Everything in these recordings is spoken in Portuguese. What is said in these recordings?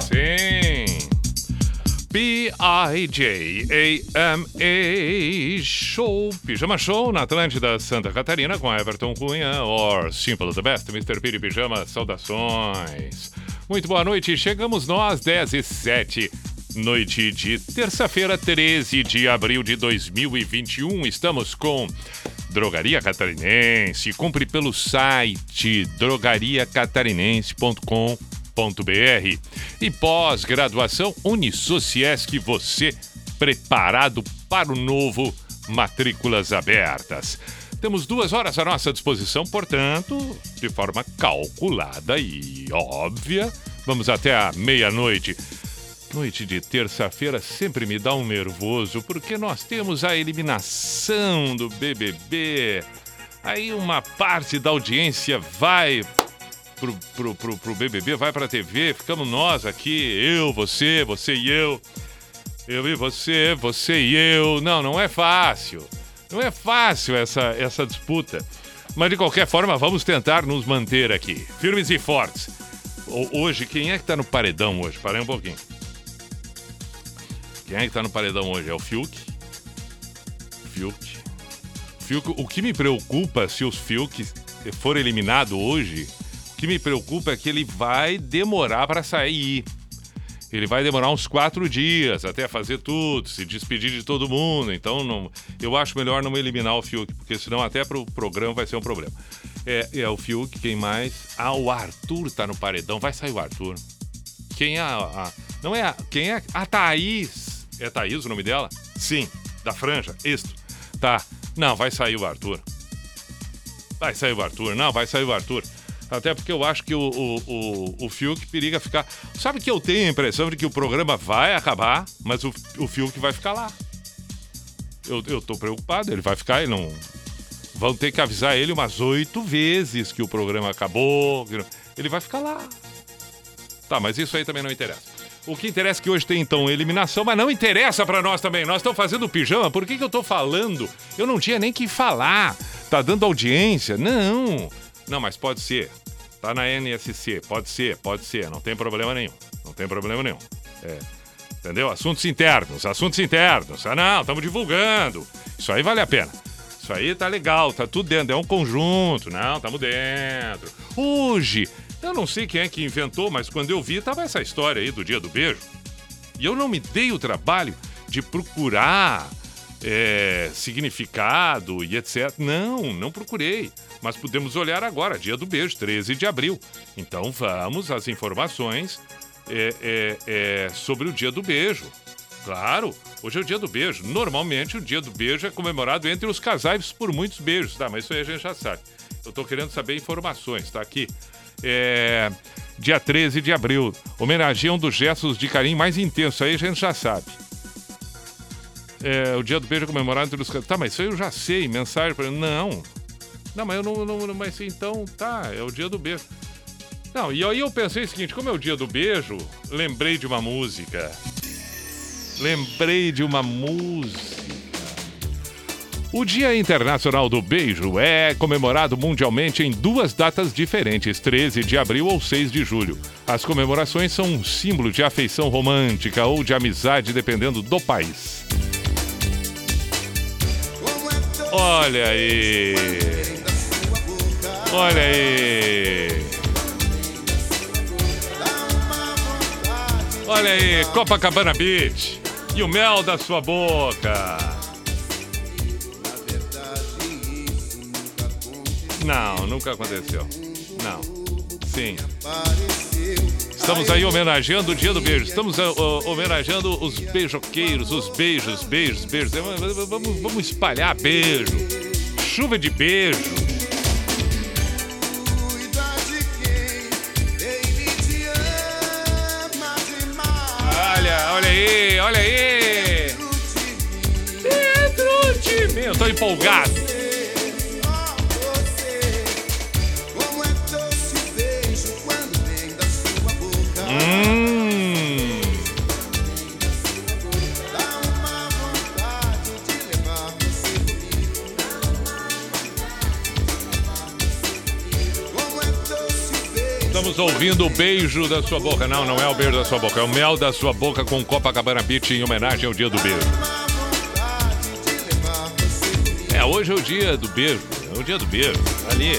Sim. B-I-J-A-M-A Show, Pijama Show na Atlântida Santa Catarina com Everton Cunha, or Simple the Best, Mr. Piri Pijama, saudações. Muito boa noite, chegamos nós, 10 e 7, noite de terça-feira, 13 de abril de 2021. Estamos com Drogaria Catarinense. Compre pelo site drogariacatarinense.com.br. E pós-graduação Unisociesc, você preparado para o novo, matrículas abertas. Temos duas horas à nossa disposição, portanto, de forma calculada e óbvia, vamos até a meia-noite. Noite de terça-feira sempre me dá um nervoso, porque nós temos a eliminação do BBB. Aí uma parte da audiência vai pro, pro, pro, pro BBB, vai pra TV, ficamos nós aqui, eu, você, você e eu. Eu e você, você e eu. Não, não é fácil. Não é fácil essa, essa disputa. Mas de qualquer forma, vamos tentar nos manter aqui, firmes e fortes. Ho- Hoje, quem é que tá no paredão hoje? Parei um pouquinho. Quem é que tá no paredão hoje? É o Fiuk? Fiuk. Fiuk. O que me preocupa se os Fiuk for eliminado hoje, o que me preocupa é que ele vai demorar para sair. Ele vai demorar uns quatro dias até fazer tudo, se despedir de todo mundo. Então, não, eu acho melhor não eliminar o Fiuk, porque senão até pro programa vai ser um problema. É, é o Fiuk, quem mais? Ah, o Arthur tá no paredão. Vai sair o Arthur. Quem é a. a- não é a. Quem é? A Thaís. É Thaís o nome dela? Sim, da Franja. Isto. Tá. Não, vai sair o Arthur. Vai sair o Arthur. Não, vai sair o Arthur. Até porque eu acho que o, o, o, o Fiuk periga ficar. Sabe que eu tenho a impressão de que o programa vai acabar, mas o, o Fiuk vai ficar lá. Eu, eu tô preocupado, ele vai ficar, ele não. Vão ter que avisar ele umas oito vezes que o programa acabou. Ele vai ficar lá. Tá, mas isso aí também não interessa. O que interessa é que hoje tem então eliminação, mas não interessa pra nós também. Nós estamos fazendo pijama, por que, que eu tô falando? Eu não tinha nem que falar. Tá dando audiência? Não. Não, mas pode ser. Tá na NSC, pode ser, pode ser, não tem problema nenhum. Não tem problema nenhum. É. Entendeu? Assuntos internos, assuntos internos. Ah, não, estamos divulgando. Isso aí vale a pena. Isso aí tá legal, tá tudo dentro, é um conjunto. Não, estamos dentro. Hoje, eu não sei quem é que inventou, mas quando eu vi, tava essa história aí do dia do beijo. E eu não me dei o trabalho de procurar é, significado e etc. Não, não procurei. Mas podemos olhar agora, dia do beijo, 13 de abril. Então vamos às informações é, é, é, sobre o dia do beijo. Claro, hoje é o dia do beijo. Normalmente o dia do beijo é comemorado entre os casais por muitos beijos, tá? Mas isso aí a gente já sabe. Eu tô querendo saber informações, tá aqui. É, dia 13 de abril, homenageia um dos gestos de carinho mais intensos, aí a gente já sabe. É, o dia do beijo comemorado entre os. Tá, mas isso eu já sei, mensagem para Não. Não, mas eu não, não- Mas então, tá, é o dia do beijo. Não, e aí eu pensei o seguinte: como é o dia do beijo, lembrei de uma música. Lembrei de uma música. O Dia Internacional do Beijo é comemorado mundialmente em duas datas diferentes, 13 de abril ou 6 de julho. As comemorações são um símbolo de afeição romântica ou de amizade, dependendo do país. Olha aí! Olha aí! Olha aí, Copacabana Beach e o mel da sua boca. Não, nunca aconteceu. Não. Sim. Estamos aí homenageando o Dia do Beijo. Estamos uh, homenageando os beijoqueiros, os beijos, beijos, beijos. Eh, vamos, vamos espalhar beijo. Chuva de beijo. Olha, olha aí, olha aí. Dentro de mim. Eu tô empolgado. Estamos ouvindo o beijo da sua boca. Não, não é o beijo da sua boca, é o mel da sua boca com Copacabana Beach em homenagem ao dia do beijo. É, hoje é o dia do beijo. É o dia do beijo. Ali,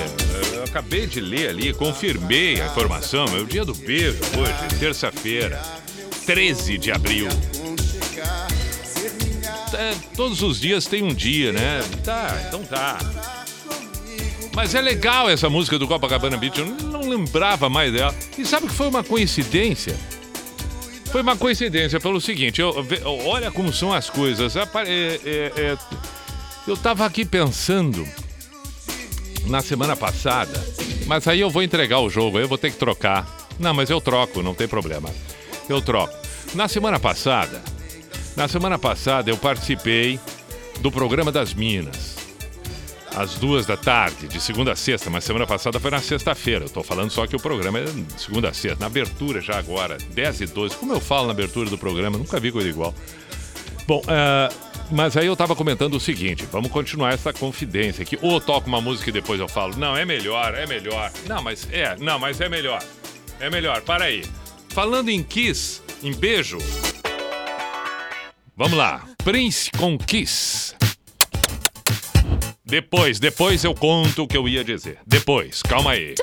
eu acabei de ler ali, confirmei a informação. É o dia do beijo hoje, terça-feira, 13 de abril. É, todos os dias tem um dia, né? Tá, então tá. Mas é legal essa música do Copacabana Beach, eu não lembrava mais dela. E sabe que foi uma coincidência? Foi uma coincidência pelo seguinte, eu, olha como são as coisas. É, é, é, eu tava aqui pensando na semana passada, mas aí eu vou entregar o jogo, eu vou ter que trocar. Não, mas eu troco, não tem problema. Eu troco. Na semana passada, na semana passada eu participei do programa das Minas às duas da tarde, de segunda a sexta, mas semana passada foi na sexta-feira. Eu tô falando só que o programa é segunda a sexta. Na abertura já agora, 10 e 12. Como eu falo na abertura do programa, nunca vi coisa igual. Bom, uh, mas aí eu tava comentando o seguinte: vamos continuar essa confidência aqui. Ou toco uma música e depois eu falo, não, é melhor, é melhor. Não, mas é, não, mas é melhor. É melhor, para aí. Falando em Kiss, em beijo. Vamos lá. Prince com Kiss. Depois, depois eu conto o que eu ia dizer. Depois, calma aí.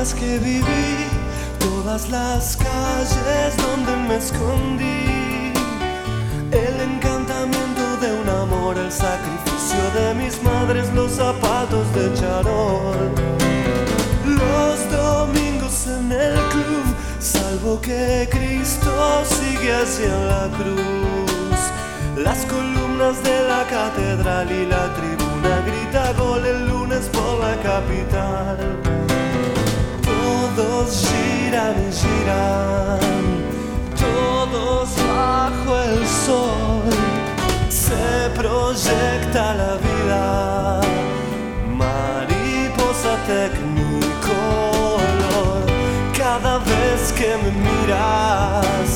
Que viví, todas las calles donde me escondí, el encantamiento de un amor, el sacrificio de mis madres, los zapatos de charol, los domingos en el club, salvo que Cristo sigue hacia la cruz, las columnas de la catedral y la tribuna grita gol el lunes por la capital. Todos giran y giran, todos bajo el sol. Se proyecta la vida, mariposa tecnicolor. Cada vez que me miras,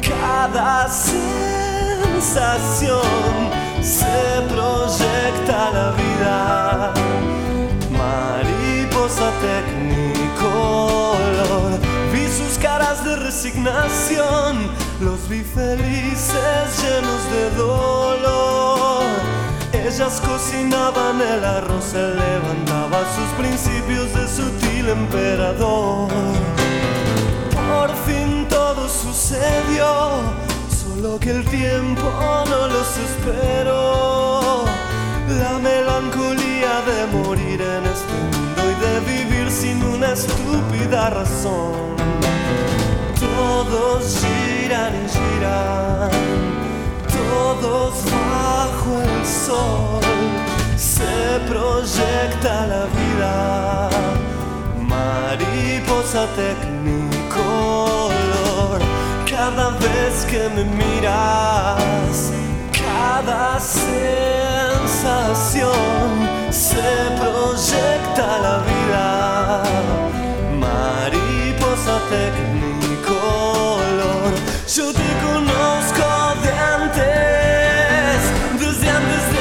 cada sensación se proyecta la vida mariposa tecnicolor. Vi sus caras de resignación, los vi felices llenos de dolor. Ellas cocinaban el arroz, él levantaba sus principios de sutil emperador. Por fin todo sucedió, solo que el tiempo no los esperó. La melancolía de morir en este vivir sin una estúpida razón. Todos giran y giran, todos bajo el sol. Se proyecta la vida, mariposa tecnicolor. Cada vez que me miras, cada sensación se proyecta la vida. Mariposa tecnicolor. Yo te conozco de antes, desde antes del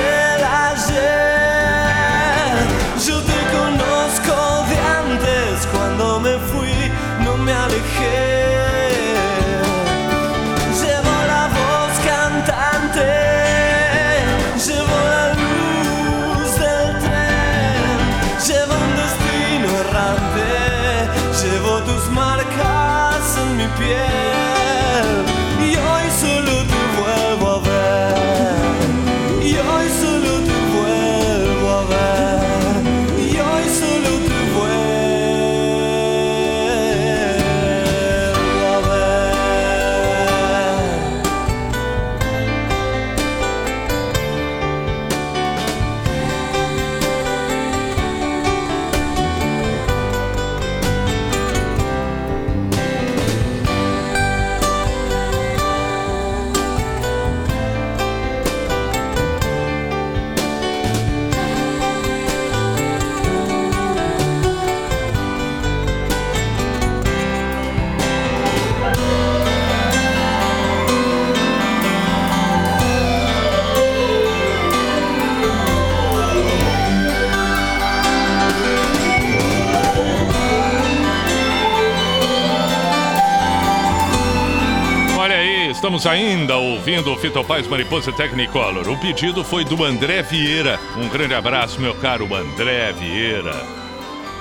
estamos ainda ouvindo o Fito Paz Mariposa Technicolor. O pedido foi do André Vieira. Um grande abraço, meu caro André Vieira.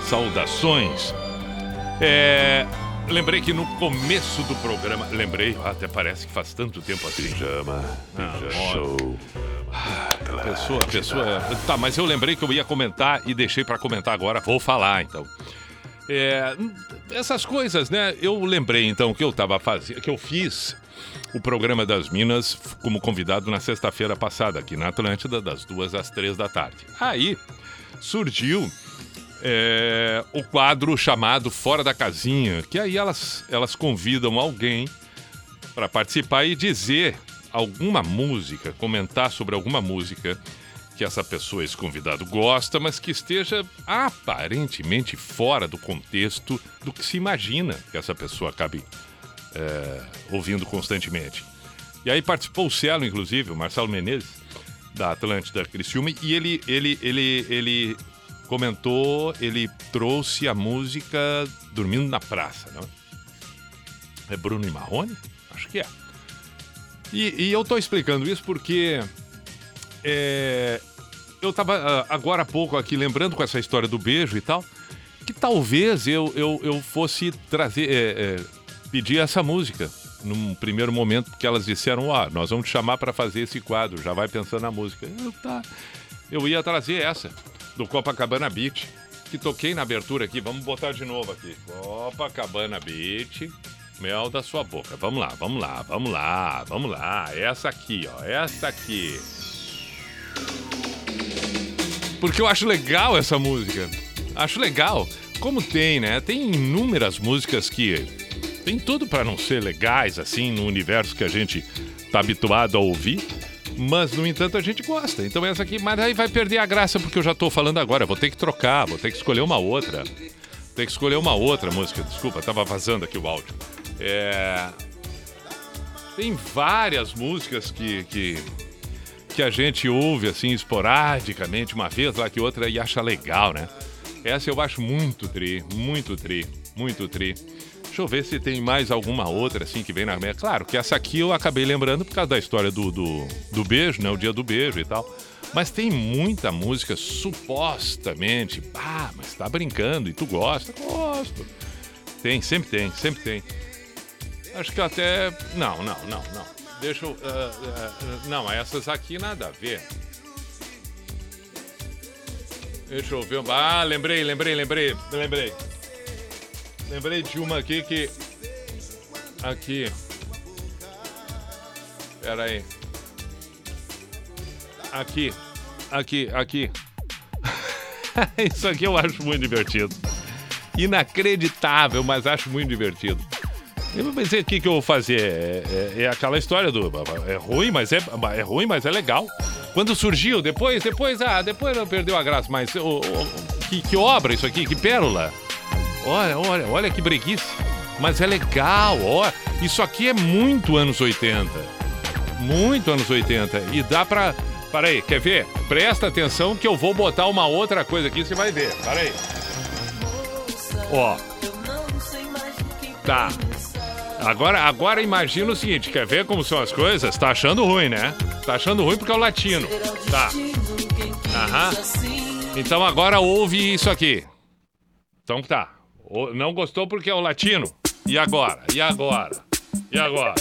Saudações. É, lembrei que no começo do programa. Lembrei, até parece que faz tanto tempo assim. Pijama, pijama show. A pessoa, pessoa. Tá, mas eu lembrei que eu ia comentar e deixei pra comentar agora. Vou falar então. É, essas coisas, né? Eu lembrei então que eu tava fazendo, que eu fiz o programa das Minas como convidado na sexta-feira passada aqui na Atlântida das duas às três da tarde. Aí surgiu é, o quadro chamado Fora da Casinha, que aí elas elas convidam alguém para participar e dizer alguma música, comentar sobre alguma música que essa pessoa, esse convidado, gosta, mas que esteja aparentemente fora do contexto do que se imagina que essa pessoa acabe é, ouvindo constantemente. E aí participou o Cielo, inclusive, o Marcelo Menezes, da Atlântida Criciúma, e ele, ele, ele, ele comentou, ele trouxe a música Dormindo na Praça, não? É Bruno e Marrone? Acho que é. E, e eu tô explicando isso porque é, eu estava ah, agora há pouco aqui lembrando com essa história do beijo e tal, que talvez eu, eu, eu fosse trazer, é, é, pedir essa música num primeiro momento, porque elas disseram, ah, nós vamos te chamar para fazer esse quadro, já vai pensando na música. Eu, tá. eu ia trazer essa, do Copacabana Beach, que toquei na abertura aqui, vamos botar de novo aqui. Copacabana Beach, mel da sua boca. Vamos lá, vamos lá, vamos lá, vamos lá. Essa aqui, ó, essa aqui. Porque eu acho legal essa música. Acho legal. Como tem, né? Tem inúmeras músicas que tem tudo para não ser legais assim no universo que a gente tá habituado a ouvir. Mas, no entanto, a gente gosta. Então essa aqui, mas aí vai perder a graça porque eu já tô falando agora. Vou ter que trocar, vou ter que escolher uma outra. Tem que escolher uma outra música. Desculpa, tava vazando aqui o áudio. É... Tem várias músicas que, que que a gente ouve assim esporadicamente, uma vez lá que outra, e acha legal, né? Essa eu acho muito tri, muito tri, muito tri. Deixa eu ver se tem mais alguma outra assim que vem na minha. Claro que essa aqui eu acabei lembrando por causa da história do, do, do beijo, né? O dia do beijo e tal. Mas tem muita música supostamente. Ah, mas tá brincando e tu gosta? Gosto. Tem, sempre tem, sempre tem. Acho que até. Não, não, não, não. Deixa eu. Uh, uh, não, essas aqui nada a ver. Deixa eu ver. Ah, lembrei, lembrei, lembrei, lembrei. Lembrei de uma aqui que. Aqui. Pera aí. Aqui. Aqui, aqui. Isso aqui eu acho muito divertido. Inacreditável, mas acho muito divertido. Eu pensei, o que, que eu vou fazer? É, é, é, aquela história do. É ruim, mas é, é ruim, mas é legal. Quando surgiu, depois, depois, ah, depois não perdeu a graça, mas oh, oh, que, que obra isso aqui, que pérola. Olha, olha, olha que breguice. Mas é legal, ó. Isso aqui é muito anos 80. Muito anos 80. E dá pra. Peraí, quer ver? Presta atenção que eu vou botar uma outra coisa aqui, você vai ver. Peraí. Ó. Tá. Agora, agora imagina o seguinte, quer ver como são as coisas? Tá achando ruim, né? Tá achando ruim porque é o latino. Tá. Aham. Então agora ouve isso aqui. Então tá. Não gostou porque é o latino. E agora? E agora? E agora?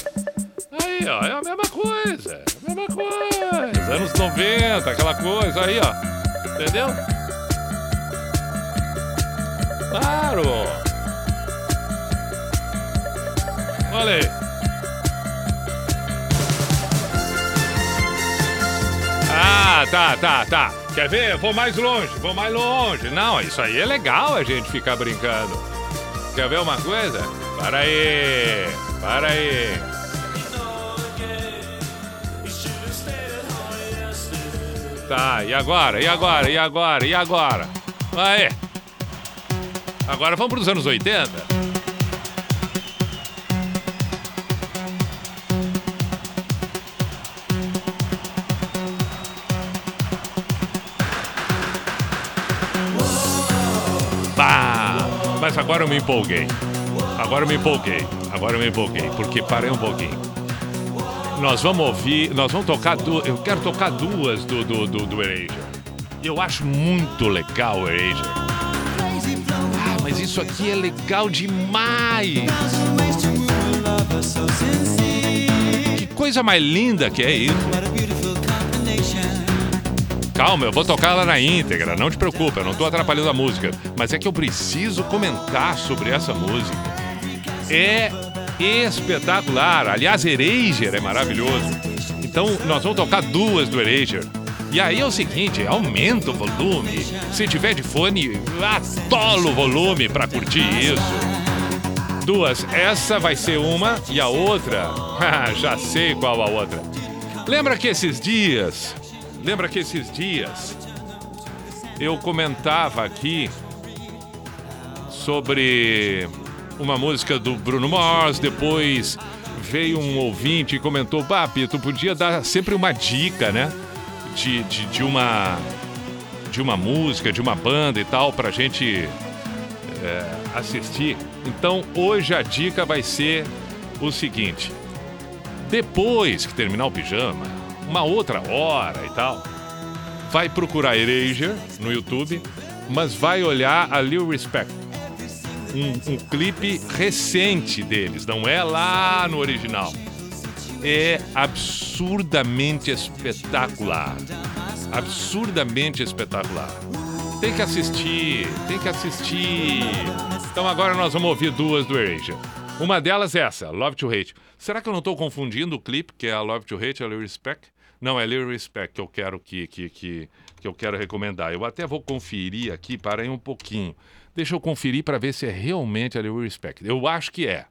Aí, ó, é a mesma coisa. É a mesma coisa. Anos 90, aquela coisa aí, ó. Entendeu? Claro. Olha aí. Ah, tá, tá, tá. Quer ver? Vou mais longe, vou mais longe. Não, isso aí é legal a gente ficar brincando. Quer ver uma coisa? Para aí, para aí. Tá, e agora? E agora? E agora? E agora? Aí. Agora vamos para os anos 80. Mas agora eu me empolguei. Agora eu me empolguei. Agora eu me empolguei. Porque parei um pouquinho. Nós vamos ouvir. Nós vamos tocar duas. Eu quero tocar duas do, do, do, do Erasure. Eu acho muito legal o Erasure. Ah, mas isso aqui é legal demais. Que coisa mais linda que é isso. Calma, eu vou tocar ela na íntegra, não te preocupa, eu não estou atrapalhando a música. Mas é que eu preciso comentar sobre essa música. É espetacular. Aliás, Erasure é maravilhoso. Então, nós vamos tocar duas do Erasure. E aí é o seguinte, aumenta o volume. Se tiver de fone, atola o volume para curtir isso. Duas, essa vai ser uma e a outra, já sei qual a outra. Lembra que esses dias Lembra que esses dias eu comentava aqui sobre uma música do Bruno Mars, depois veio um ouvinte e comentou: Papi, tu podia dar sempre uma dica, né? De, de, de uma de uma música, de uma banda e tal, pra gente é, assistir. Então hoje a dica vai ser o seguinte: depois que terminar o pijama, uma outra hora e tal, vai procurar Erasure no YouTube, mas vai olhar a Lil Respect. Um, um clipe recente deles, não é lá no original. É absurdamente espetacular. Absurdamente espetacular. Tem que assistir, tem que assistir. Então agora nós vamos ouvir duas do Erasure. Uma delas é essa, Love to Hate. Será que eu não estou confundindo o clipe, que é a Love to Hate, a Lil Respect? Não, é Lil Respect que eu quero que, que, que, que eu quero recomendar. Eu até vou conferir aqui, para aí um pouquinho. Deixa eu conferir para ver se é realmente a Lil Respect. Eu acho que é.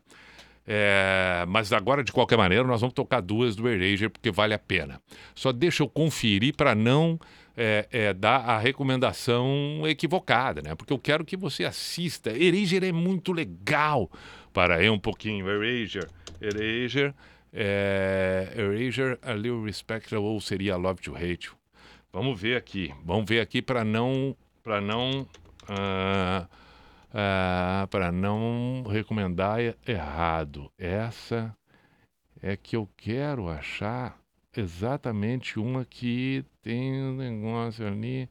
é. Mas agora, de qualquer maneira, nós vamos tocar duas do Erasure, porque vale a pena. Só deixa eu conferir para não é, é, dar a recomendação equivocada, né? Porque eu quero que você assista. Erasure é muito legal. Para aí um pouquinho. Erasure. Erasure. É, Erasure, a Little Respect ou seria Love to Hate. Vamos ver aqui. Vamos ver aqui para não para não uh, uh, para não recomendar errado. Essa é que eu quero achar exatamente uma que tem um negócio ali.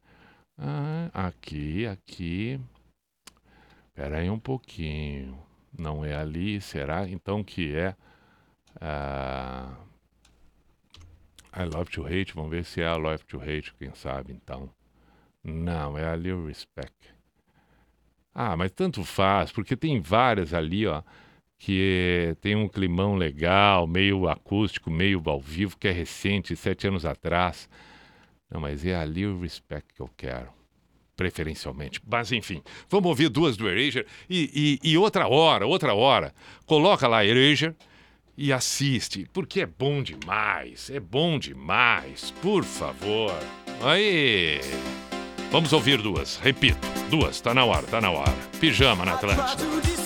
Ah, aqui, aqui. Espera aí um pouquinho. Não é ali, será então que é Uh, I Love to Hate, vamos ver se é a Love to Hate, quem sabe então. Não, é a Little Respect. Ah, mas tanto faz, porque tem várias ali, ó, que tem um climão legal, meio acústico, meio ao vivo, que é recente, sete anos atrás. Não, mas é a Little Respect que eu quero preferencialmente. Mas enfim, vamos ouvir duas do Erasure e, e, e, outra hora, outra hora. Coloca lá Erasure e assiste, porque é bom demais, é bom demais, por favor. Aí. Vamos ouvir duas, repito, duas, tá na hora, tá na hora. Pijama na Atlântida.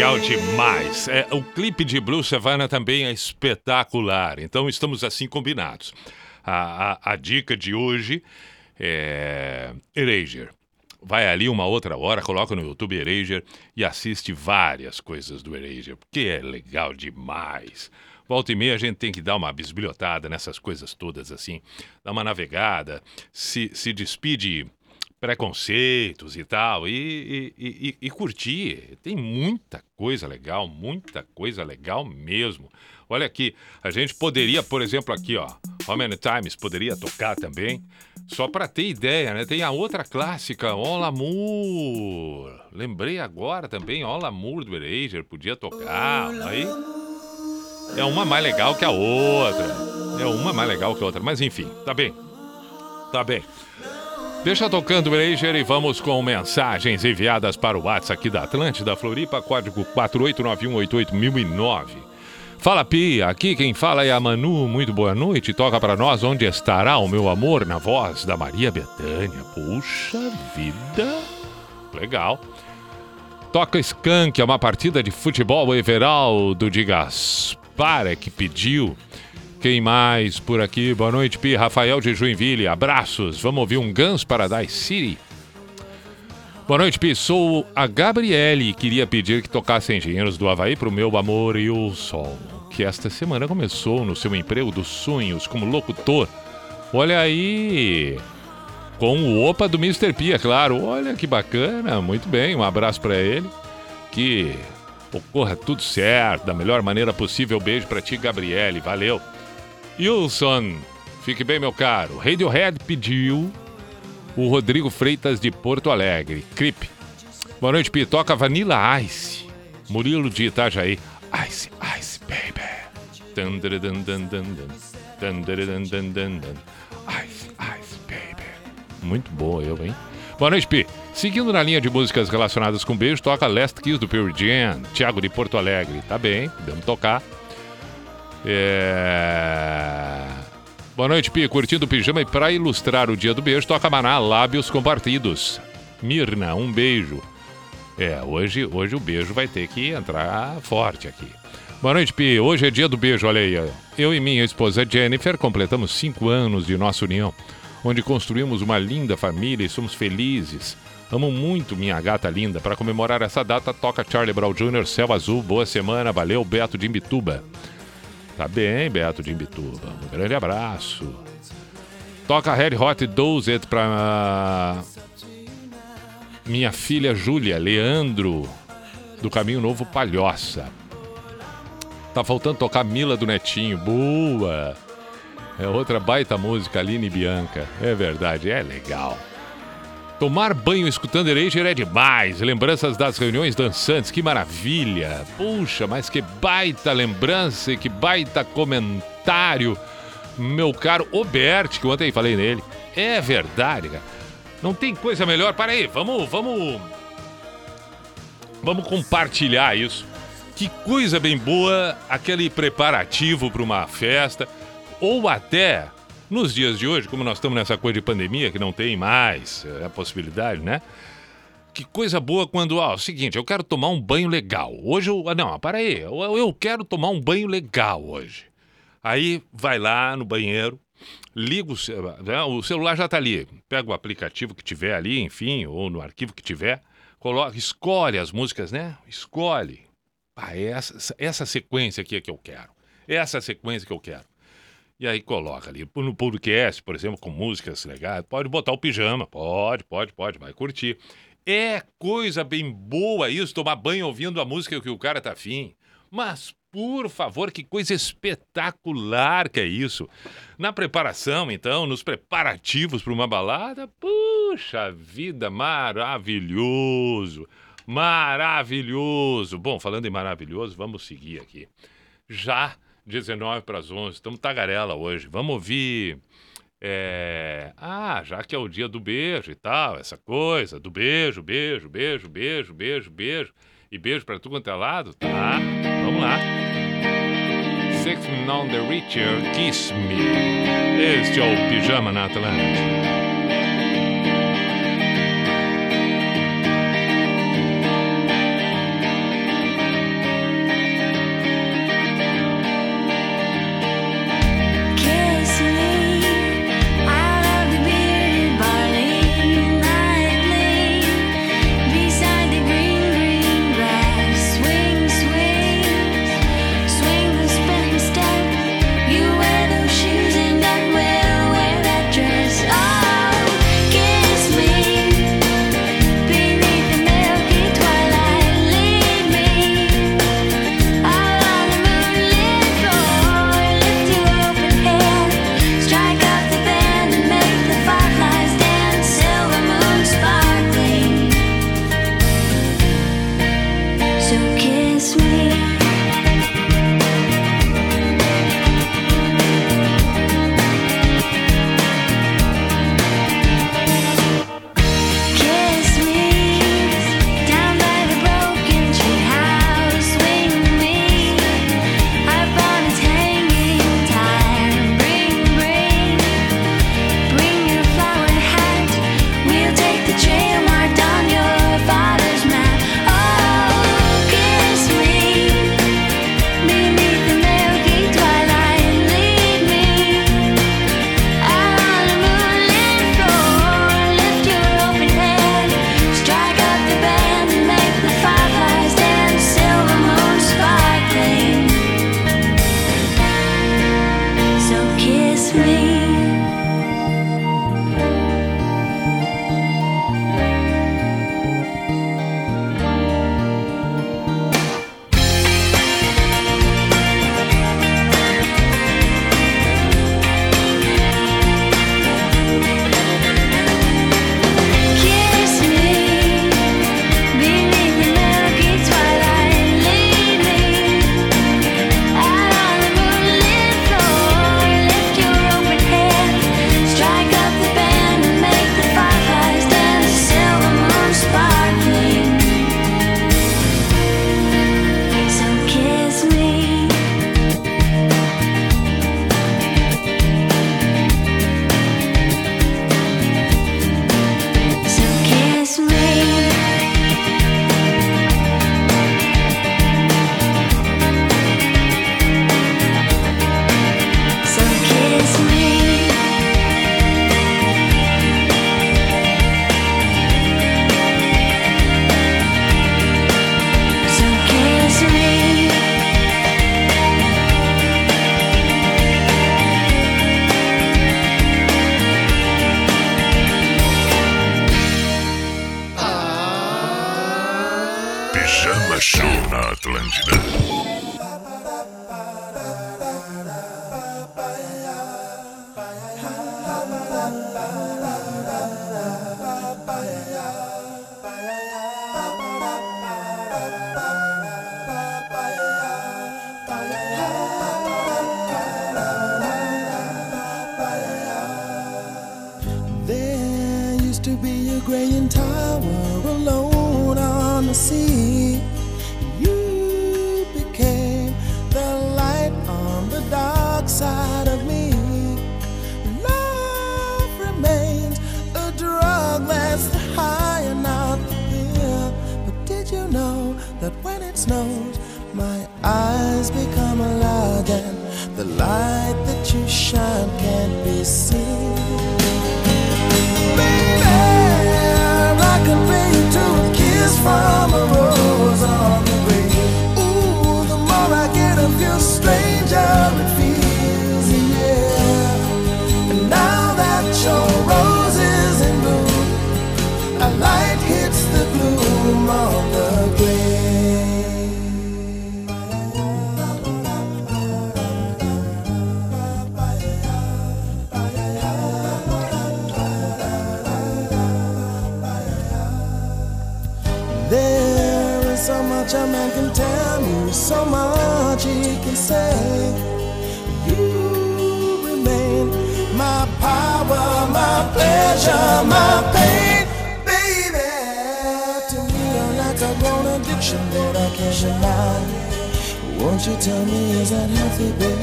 Legal demais. É, o clipe de Blue Savannah também é espetacular, então estamos assim combinados. A, a, a dica de hoje é Erasure. Vai ali uma outra hora, coloca no YouTube Erasure e assiste várias coisas do Erasure, porque é legal demais. Volta e meia a gente tem que dar uma bisbilhotada nessas coisas todas assim, dar uma navegada, se, se despide preconceitos e tal, e, e, e, e, curtir. Tem muita coisa legal, muita coisa legal mesmo. Olha aqui, a gente poderia, por exemplo, aqui, ó, How Many Times poderia tocar também. Só para ter ideia, né? Tem a outra clássica, All Amour. Lembrei agora também, All Amour do Eraser, podia tocar. Aí é uma mais legal que a outra. É uma mais legal que a outra, mas enfim, tá bem. Tá bem. Deixa tocando Eraser e vamos com mensagens enviadas para o WhatsApp aqui da Atlântida Floripa, código 489188009. Fala Pia, aqui quem fala é a Manu, muito boa noite. Toca para nós onde estará o meu amor na voz da Maria Bethânia. Puxa vida, legal. Toca Skank, é uma partida de futebol Everaldo de Gaspar é que pediu. Quem mais por aqui? Boa noite, Pi. Rafael de Joinville. Abraços. Vamos ouvir um Guns Paradise City. Boa noite, Pi. Sou a Gabriele queria pedir que tocasse Engenheiros do Havaí para o meu amor e o sol, que esta semana começou no seu emprego dos sonhos como locutor. Olha aí, com o Opa do Mr. P, é claro. Olha que bacana, muito bem. Um abraço para ele. Que ocorra tudo certo, da melhor maneira possível. Beijo para ti, Gabriele. Valeu. Wilson, fique bem, meu caro. Radiohead pediu o Rodrigo Freitas de Porto Alegre. Crip. Boa noite, Pi. Toca Vanilla Ice. Murilo de Itajaí. Ice, Ice, baby. Ice, Ice, baby. Muito boa eu, hein? Boa noite, Pi. Seguindo na linha de músicas relacionadas com beijo, toca Last Kiss do Pure Jam. Thiago de Porto Alegre. Tá bem, vamos tocar. É... Boa noite, Pi. Curtindo o pijama e para ilustrar o dia do beijo, toca Maná, lábios compartidos. Mirna, um beijo. É, hoje, hoje o beijo vai ter que entrar forte aqui. Boa noite, Pi. Hoje é dia do beijo, olha aí. Eu e minha esposa Jennifer completamos cinco anos de nossa união, onde construímos uma linda família e somos felizes. Amo muito minha gata linda. Para comemorar essa data, toca Charlie Brown Jr., Céu Azul. Boa semana, valeu, Beto de Imbituba. Tá bem, Beto de Imbituba. Um grande abraço. Toca Red Hot Dozed pra minha filha Júlia, Leandro, do Caminho Novo Palhoça. Tá faltando tocar Mila do Netinho. Boa! É outra baita música, Aline Bianca. É verdade, é legal. Tomar banho escutando Eraser é demais. Lembranças das reuniões dançantes, que maravilha. Puxa, mas que baita lembrança e que baita comentário. Meu caro Obert, que ontem falei nele. É verdade, cara. Não tem coisa melhor. Para aí, vamos, vamos. Vamos compartilhar isso. Que coisa bem boa aquele preparativo para uma festa ou até nos dias de hoje, como nós estamos nessa coisa de pandemia, que não tem mais é a possibilidade, né? Que coisa boa quando, ó, é o seguinte, eu quero tomar um banho legal. Hoje eu. Não, para aí, eu, eu quero tomar um banho legal hoje. Aí vai lá no banheiro, liga o, né, o celular já está ali. Pega o aplicativo que tiver ali, enfim, ou no arquivo que tiver, coloca, escolhe as músicas, né? Escolhe. Ah, essa, essa sequência aqui é que eu quero. Essa sequência que eu quero. E aí coloca ali no podcast, por exemplo, com músicas legais. Pode botar o pijama, pode, pode, pode, vai curtir. É coisa bem boa isso, tomar banho ouvindo a música que o cara tá afim. Mas, por favor, que coisa espetacular que é isso. Na preparação, então, nos preparativos para uma balada, puxa vida, maravilhoso. Maravilhoso. Bom, falando em maravilhoso, vamos seguir aqui. Já 19 para as 11. Estamos tagarela hoje. Vamos ouvir. É... Ah, já que é o dia do beijo e tal, essa coisa do beijo, beijo, beijo, beijo, beijo, beijo. E beijo para tudo quanto é lado, tá? Vamos lá. Six on the Richer, Kiss Me. Este é o Pijama na Atlântica. attraction that I can't deny. Won't you tell me is that healthy, babe?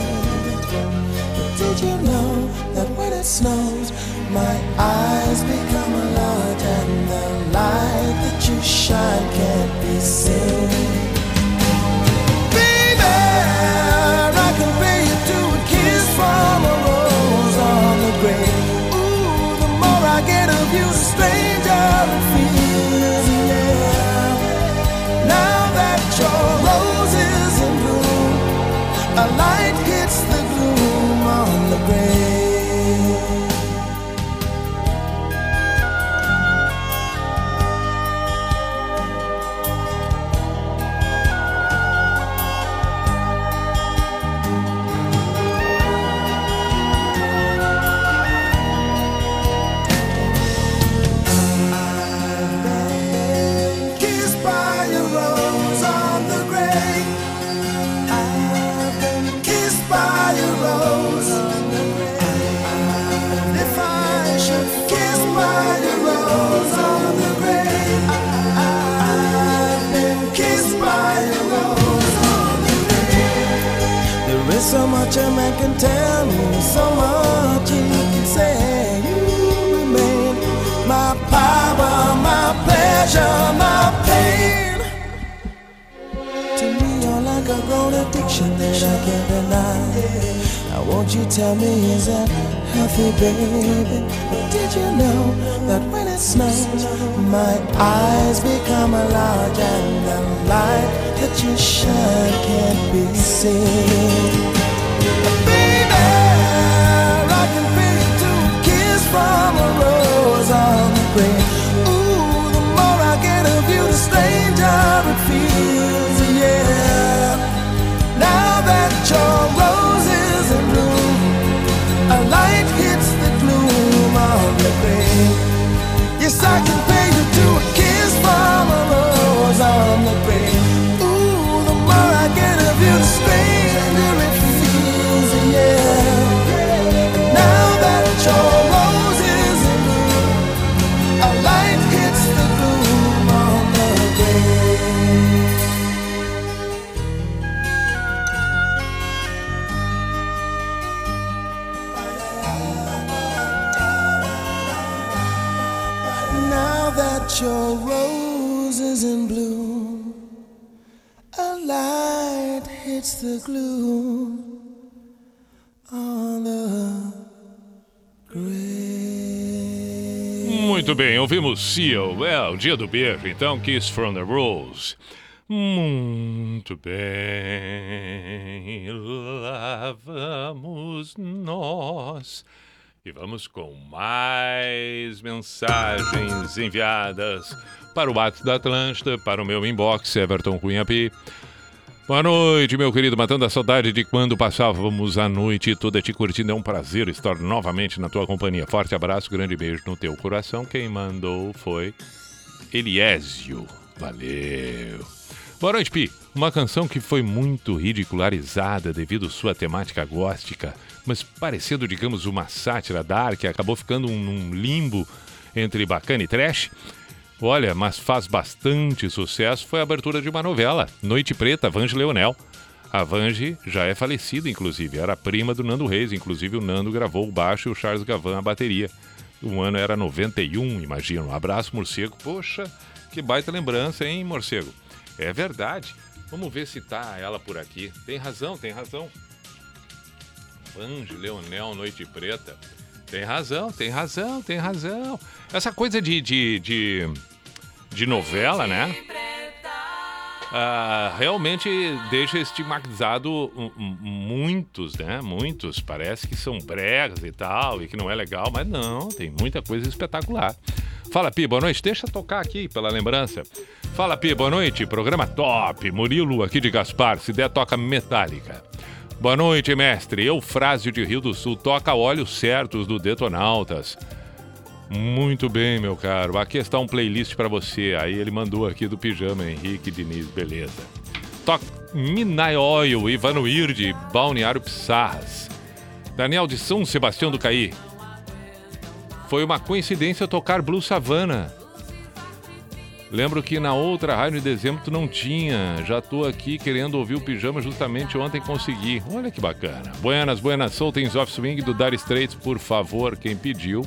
But did you know that when it snows, my eyes become a lot and the light that you shine can't be seen? Baby, I can you to a kiss from a rose on the grave. Ooh, the more I get of you, the stranger. can tell me so much, you can say you remain my power, my pleasure, my pain. To me, you're like a grown addiction that I can't deny. Now, won't you tell me, is that healthy, baby? But did you know that when it night, my eyes become large and the light that you shine can't be seen? 저 The glue on the grave. Muito bem, ouvimos Seal, é o dia do beijo, então Kiss from the Rose. Muito bem, lá vamos nós. E vamos com mais mensagens enviadas para o Ato da Atlântida, para o meu inbox, Everton Cunha Pi. Boa noite, meu querido, matando a saudade de quando passávamos a noite toda te curtindo. É um prazer estar novamente na tua companhia. Forte abraço, grande beijo no teu coração. Quem mandou foi Eliésio. Valeu. Boa noite, Pi. Uma canção que foi muito ridicularizada devido sua temática góstica mas parecendo, digamos, uma sátira dark, acabou ficando um, um limbo entre bacana e trash. Olha, mas faz bastante sucesso foi a abertura de uma novela, Noite Preta, Vange Leonel. A Vange já é falecida, inclusive, era prima do Nando Reis, inclusive o Nando gravou o baixo e o Charles Gavan a bateria. O ano era 91, imagino. Um abraço, morcego. Poxa, que baita lembrança, hein, morcego? É verdade. Vamos ver se tá ela por aqui. Tem razão, tem razão. Anjo, Leonel, Noite Preta. Tem razão, tem razão, tem razão. Essa coisa de, de, de, de novela, né? Ah, realmente deixa estigmatizado muitos, né? Muitos. Parece que são bregas e tal, e que não é legal, mas não, tem muita coisa espetacular. Fala, Pi, boa noite. Deixa tocar aqui pela lembrança. Fala, Pi, boa noite. Programa top. Murilo aqui de Gaspar. Se der, toca metálica. Boa noite, mestre. Eufrásio de Rio do Sul. Toca olhos certos do Detonautas. Muito bem, meu caro. Aqui está um playlist para você. Aí ele mandou aqui do pijama, Henrique Diniz. Beleza. Toca Minai Oil, Ivano Irde, Balneário Pissarras. Daniel de São Sebastião do Caí. Foi uma coincidência tocar Blue Savana. Lembro que na outra rádio em dezembro tu não tinha. Já tô aqui querendo ouvir o pijama justamente ontem consegui. Olha que bacana. Buenas, buenas, Sultans of Swing do Dire Straits, por favor, quem pediu.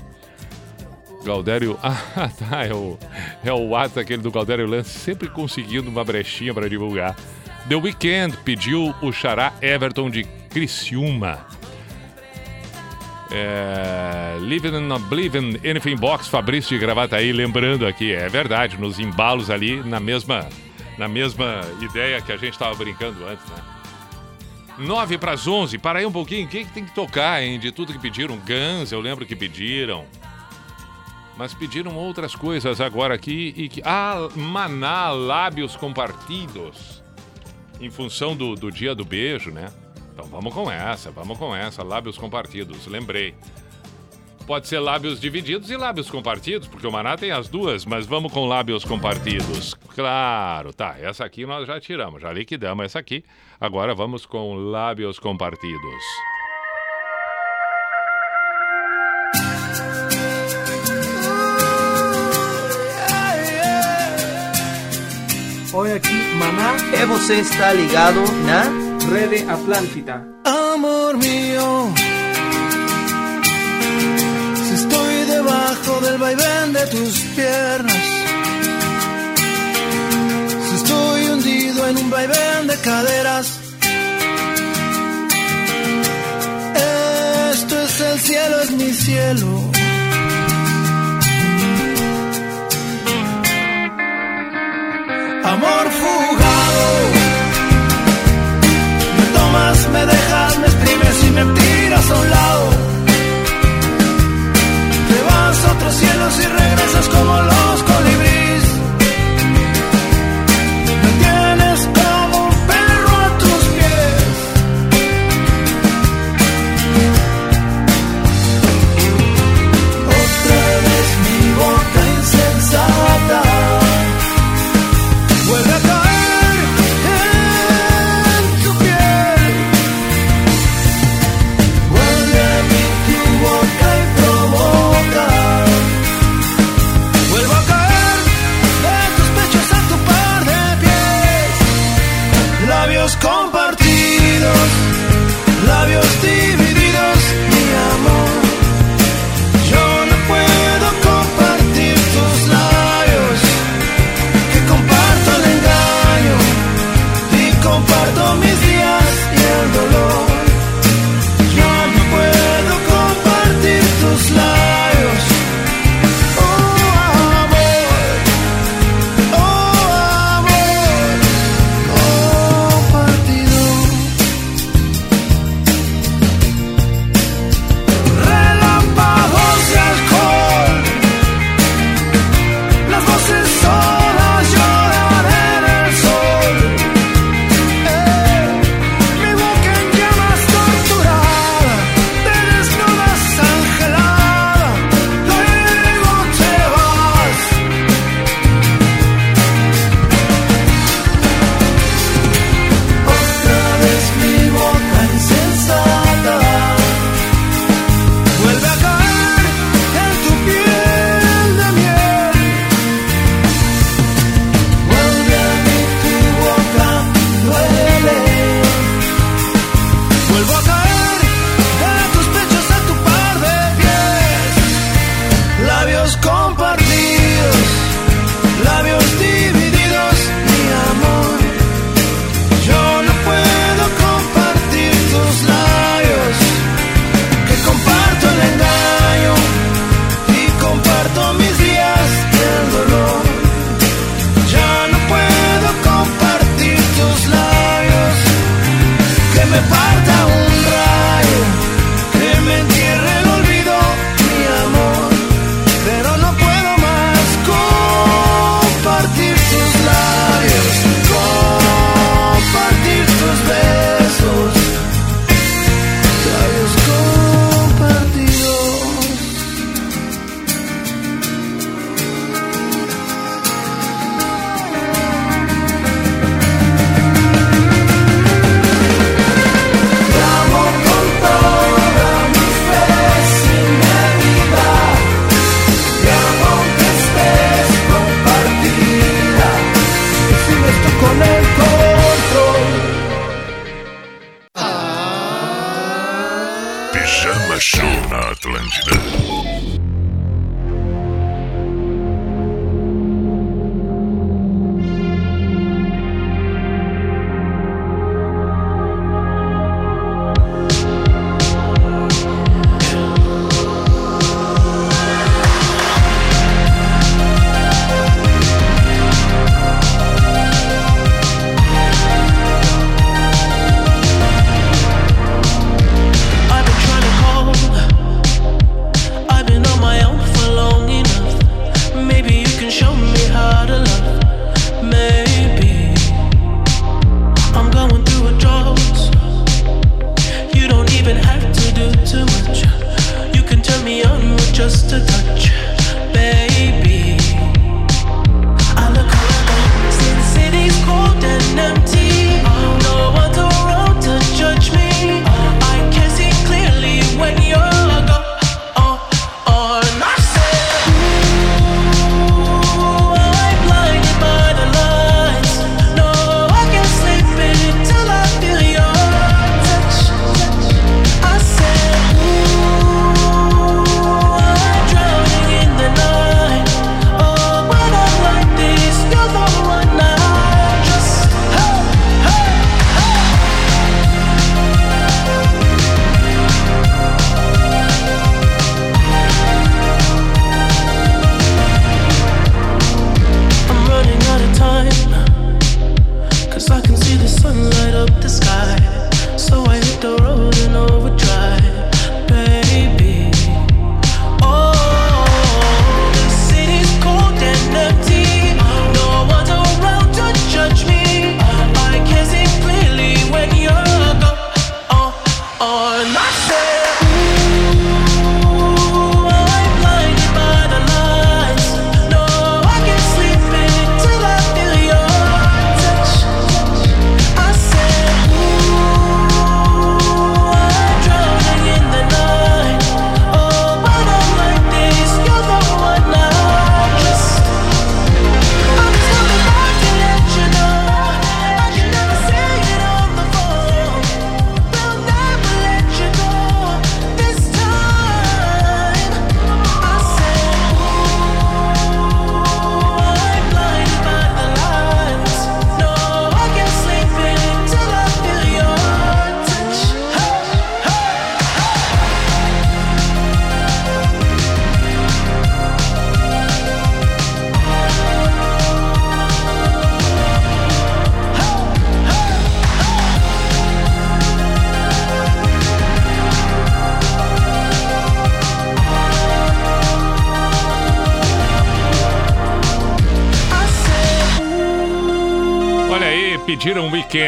Galdério. Ah, tá. É o, é o WhatsApp aquele do Galdério Lance, sempre conseguindo uma brechinha para divulgar. The Weeknd pediu o xará Everton de Criciúma. É, Living in Oblivion, Anything Box, Fabrício de Gravataí, lembrando aqui, é verdade, nos embalos ali, na mesma, na mesma ideia que a gente estava brincando antes, né? 9 para as 11, para aí um pouquinho, quem que tem que tocar, hein? De tudo que pediram, Guns, eu lembro que pediram. Mas pediram outras coisas agora aqui e que. Ah, Maná, lábios compartidos. Em função do, do dia do beijo, né? Então vamos com essa, vamos com essa. Lábios compartidos, lembrei. Pode ser lábios divididos e lábios compartidos, porque o Maná tem as duas, mas vamos com lábios compartidos. Claro, tá. Essa aqui nós já tiramos, já liquidamos essa aqui. Agora vamos com lábios compartidos. Oi, aqui, Maná. É você está ligado na Rede Atlántica. Amor mío, si estoy debajo del vaivén de tus piernas, si estoy hundido en un vaivén de caderas, esto es el cielo, es mi cielo. Amor fugado me dejas, me exprimes y me tiras a un lado. Te vas a otros cielos y regresas como los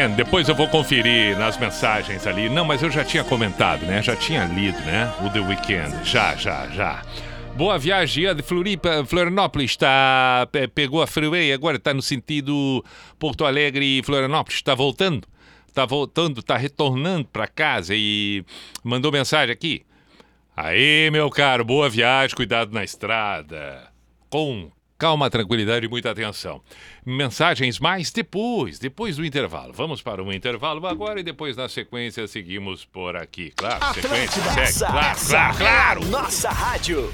Depois eu vou conferir nas mensagens ali. Não, mas eu já tinha comentado, né? Já tinha lido, né? O The Weekend. Já, já, já. Boa viagem de Floripa, Florianópolis, tá, pegou a freeway, agora está no sentido Porto Alegre e Florianópolis, está voltando, está voltando, está retornando para casa e mandou mensagem aqui. Aí, meu caro, boa viagem, cuidado na estrada. Com calma, tranquilidade e muita atenção. Mensagens mais depois, depois do intervalo. Vamos para um intervalo agora e depois na sequência seguimos por aqui. Claro, sequência, segue, claro, claro, claro. Nossa rádio.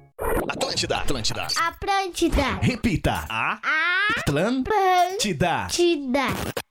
Atlântida. Atlântida. Atlântida. Repita. A. Atlântida. Atlântida.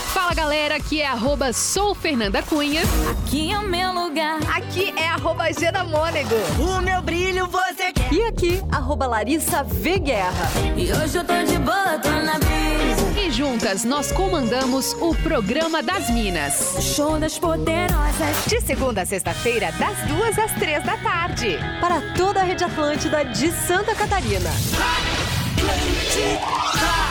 Fala galera, aqui é arroba sou Fernanda Cunha. Aqui é o meu lugar. Aqui é arroba Gena Mônego. O meu brilho você quer. E aqui, arroba Larissa V Guerra. E hoje eu tô de boa, tô na brisa. E juntas nós comandamos o programa das Minas. Show das poderosas. De segunda a sexta-feira, das duas às três da tarde. Para toda a rede Atlântida de Santa Catarina. Atlântida.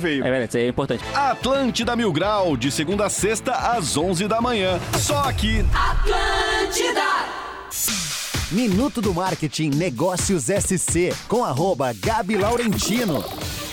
veio. É verdade, isso é importante. Atlântida Mil Grau, de segunda a sexta, às 11 da manhã. Só aqui. Atlântida! Minuto do Marketing Negócios SC, com arroba Gabi Laurentino.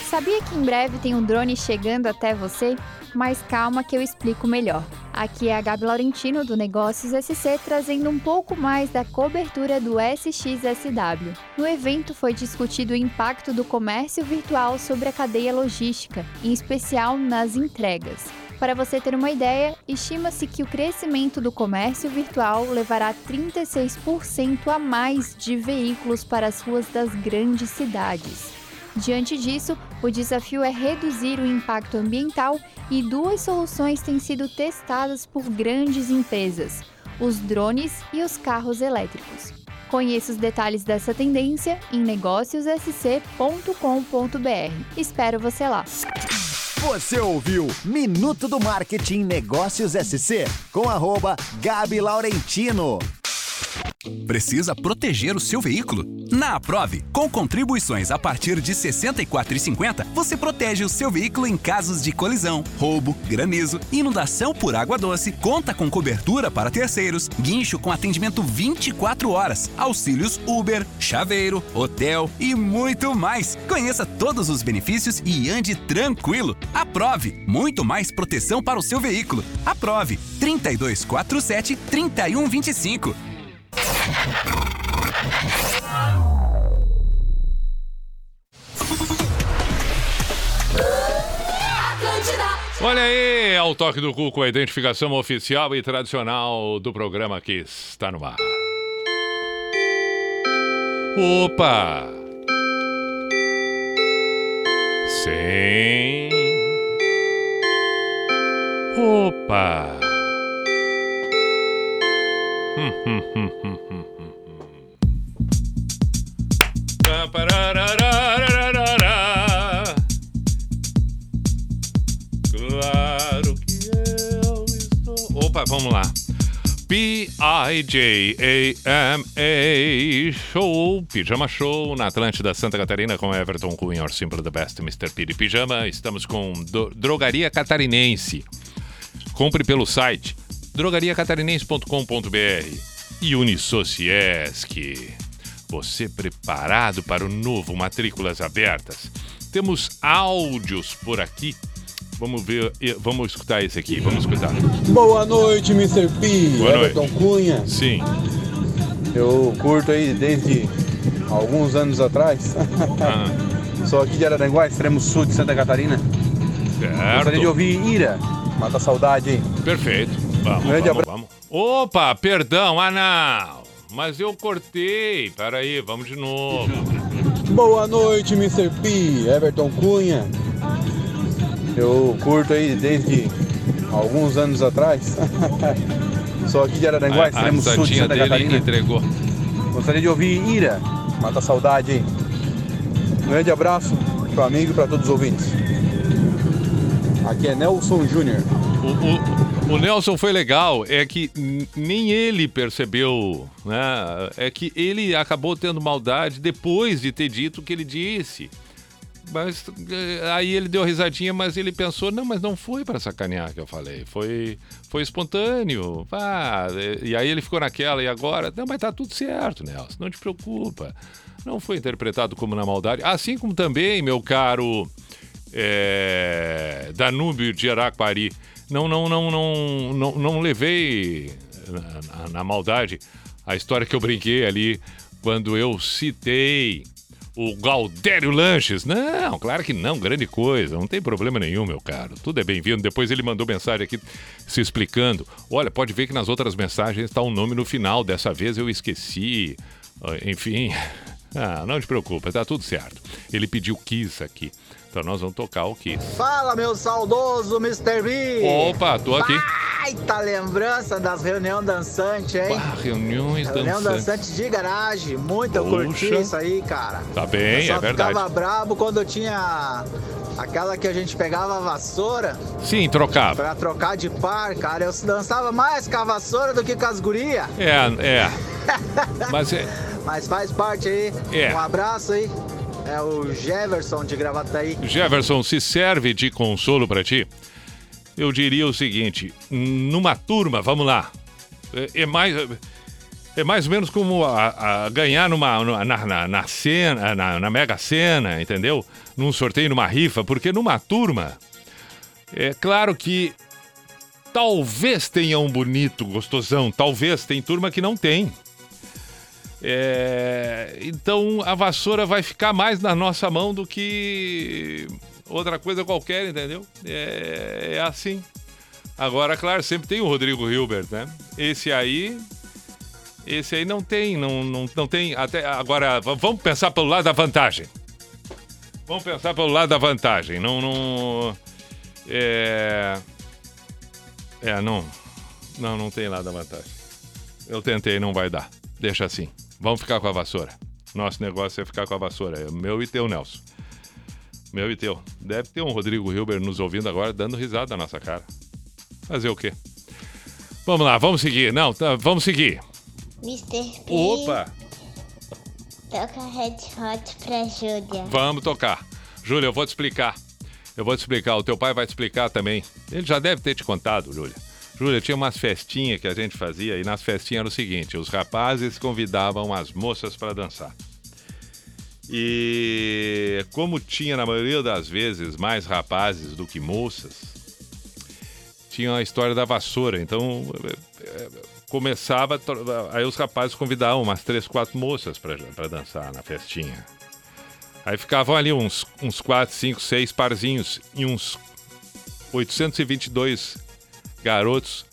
Sabia que em breve tem um drone chegando até você? Mas calma que eu explico melhor. Aqui é a Gabi Laurentino do Negócios SC trazendo um pouco mais da cobertura do SXSW. No evento foi discutido o impacto do comércio virtual sobre a cadeia logística, em especial nas entregas. Para você ter uma ideia, estima-se que o crescimento do comércio virtual levará 36% a mais de veículos para as ruas das grandes cidades. Diante disso, o desafio é reduzir o impacto ambiental e duas soluções têm sido testadas por grandes empresas: os drones e os carros elétricos. Conheça os detalhes dessa tendência em negóciossc.com.br. Espero você lá. Você ouviu Minuto do Marketing Negócios SC com arroba Gabi Laurentino. Precisa proteger o seu veículo? Na Aprove, com contribuições a partir de R$ 64,50, você protege o seu veículo em casos de colisão, roubo, granizo, inundação por água doce, conta com cobertura para terceiros, guincho com atendimento 24 horas, auxílios Uber, chaveiro, hotel e muito mais. Conheça todos os benefícios e ande tranquilo. Aprove, muito mais proteção para o seu veículo. Aprove 3247 3125. Olha aí, ao toque do cu com a identificação oficial e tradicional do programa que está no ar. Opa! Sim. Opa! Claro que eu estou. Opa, vamos lá. P-I-J-A-M-A Show, Pijama Show, na Atlântida Santa Catarina, com Everton Cunha, or Simple the Best, Mr. P de Pijama. Estamos com Drogaria Catarinense. Compre pelo site drogariacatarinense.com.br e Unisociesc. Você preparado para o novo Matrículas Abertas? Temos áudios por aqui. Vamos ver, eh, vamos escutar esse aqui, vamos escutar. Boa noite, Mr. P. Boa Everton Cunha. Sim. Eu curto aí desde alguns anos atrás. Sou aqui de Araranguá, extremo sul de Santa Catarina. Gostaria de Certo. ouvir Ira. Mata a saudade aí. Perfeito. Vamos, Grande vamos, vamos. Opa, perdão, ah não. Mas eu cortei. Peraí, vamos de novo. Boa noite, Mr. P. Everton Cunha. Eu curto aí desde alguns anos atrás. Sou aqui de Araranguá, A, a extremo sul de Santa dele Catarina. entregou. Gostaria de ouvir Ira. Mata a saudade aí. Um grande abraço pro amigo e para todos os ouvintes. Aqui é Nelson Júnior. O, o- o Nelson foi legal, é que nem ele percebeu, né? É que ele acabou tendo maldade depois de ter dito o que ele disse. Mas eh, aí ele deu risadinha, mas ele pensou, não, mas não foi para sacanear que eu falei, foi foi espontâneo. Ah, e aí ele ficou naquela e agora, não, mas tá tudo certo, Nelson, não te preocupa. Não foi interpretado como na maldade, assim como também, meu caro é, Danúbio de Araquari. Não, não, não, não, não, não levei na, na- na maldade a história que eu brinquei ali quando eu citei o Galdério Lanches. Não, claro que não, grande coisa, não tem problema nenhum, meu caro. Tudo é bem-vindo. Depois ele mandou mensagem aqui se explicando. Olha, pode ver que nas outras mensagens está um nome no final. Dessa vez eu esqueci. Ah, Enfim, ah, não te preocupa, tá tudo certo. Ele pediu Kiss aqui. Então nós vamos tocar o Kiss. Fala, meu saudoso Mr. B! Opa, tô aqui. Baita lembrança das reuniões dançantes, hein? Ah, reuniões Reunião dançantes. dançante de garagem. Muito eu curti isso aí, cara. Tá bem, eu é verdade. ficava brabo quando eu tinha aquela que a gente pegava a vassoura Sim, trocava. pra trocar de par, cara. Eu dançava mais com a vassoura do que com as gurias. É, é. Mas é. Mas faz parte aí. É. Um abraço aí. É o Jefferson de Gravataí. Jefferson, se serve de consolo pra ti, eu diria o seguinte: numa turma, vamos lá, é, é mais. É mais ou menos como a, a ganhar numa- na, na, na cena, na, na Mega Sena, entendeu? Num sorteio, numa rifa, porque numa turma, é claro que talvez tenha um bonito, gostosão, talvez, tem turma que não tem. É, então a vassoura vai ficar mais na nossa mão do que outra coisa qualquer, entendeu? É, é assim. Agora, claro, sempre tem o Rodrigo Hilbert, né? Esse aí. Esse aí não tem, não, não, não tem. Até agora, vamos pensar pelo lado da vantagem. Vamos pensar pelo lado da vantagem. Não, não. É. É, não. Não, não tem lado da vantagem. Eu tentei, não vai dar. Deixa assim. Vamos ficar com a vassoura. Nosso negócio é ficar com a vassoura. É meu e teu, Nelson. Meu e teu. Deve ter um Rodrigo Hilber nos ouvindo agora, dando risada na nossa cara. Fazer o quê? Vamos lá, vamos seguir. Não, tá, vamos seguir. Mr. P. Opa! Toca Red Hot pra Júlia. Vamos tocar. Júlia, eu vou te explicar. Eu vou te explicar. O teu pai vai te explicar também. Ele já deve ter te contado, Júlia. Júlia, tinha umas festinhas que a gente fazia e nas festinhas era o seguinte: os rapazes convidavam as moças para dançar. E como tinha na maioria das vezes mais rapazes do que moças, tinha a história da vassoura. Então eh, eh, começava, aí os rapazes convidavam umas três, quatro moças para dançar na festinha. Aí ficavam ali uns, uns 4, 5, 6 parzinhos e uns 822 garotos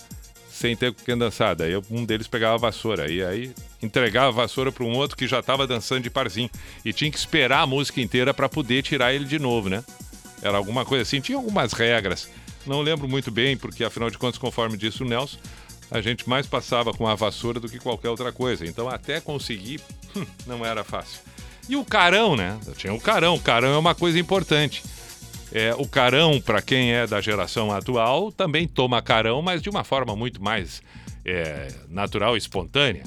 sem ter com quem dançar. Daí um deles pegava a vassoura e aí entregava a vassoura para um outro que já estava dançando de parzinho. E tinha que esperar a música inteira para poder tirar ele de novo, né? Era alguma coisa assim. Tinha algumas regras. Não lembro muito bem, porque afinal de contas, conforme disse o Nelson, a gente mais passava com a vassoura do que qualquer outra coisa. Então até conseguir, hum, não era fácil. E o carão, né? Tinha o carão. O carão é uma coisa importante. É, o carão, para quem é da geração atual, também toma carão, mas de uma forma muito mais é, natural e espontânea.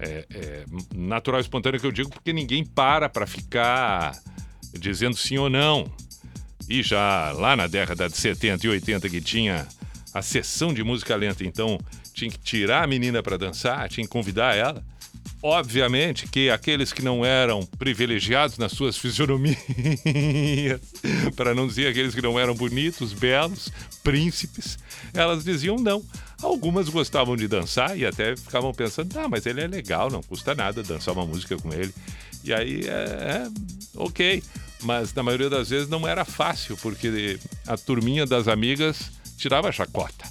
É, é, natural e espontânea que eu digo porque ninguém para para ficar dizendo sim ou não. E já lá na década de 70 e 80 que tinha a sessão de música lenta, então tinha que tirar a menina para dançar, tinha que convidar ela. Obviamente que aqueles que não eram privilegiados nas suas fisionomias, para não dizer aqueles que não eram bonitos, belos, príncipes, elas diziam não. Algumas gostavam de dançar e até ficavam pensando, ah, mas ele é legal, não custa nada dançar uma música com ele. E aí é, é ok, mas na maioria das vezes não era fácil, porque a turminha das amigas tirava a chacota.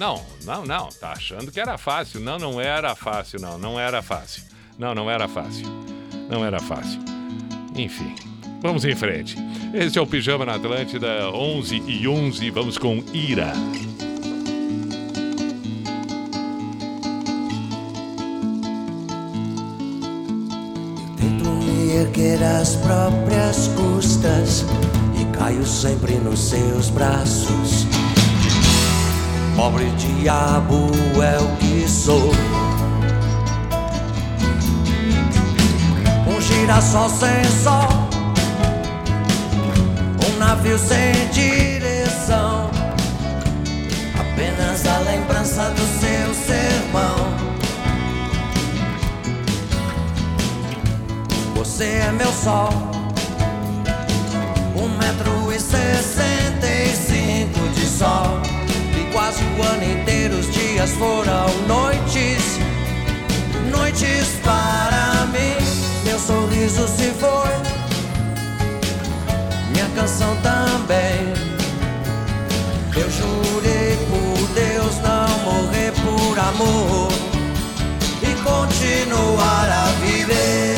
Não, não, não, tá achando que era fácil. Não, não era fácil, não, não era fácil. Não, não era fácil. Não era fácil. Enfim, vamos em frente. Esse é o Pijama na Atlântida, 11 e 11, vamos com Ira. Tento me erguer às próprias custas e caio sempre nos seus braços. Pobre diabo é o que sou. Um girassol sem sol, um navio sem direção. Apenas a lembrança do seu sermão. Você é meu sol, um metro e sessenta e cinco de sol. Quase o ano inteiro os dias foram noites, noites para mim. Meu sorriso se foi, minha canção também. Eu jurei por Deus não morrer por amor e continuar a viver.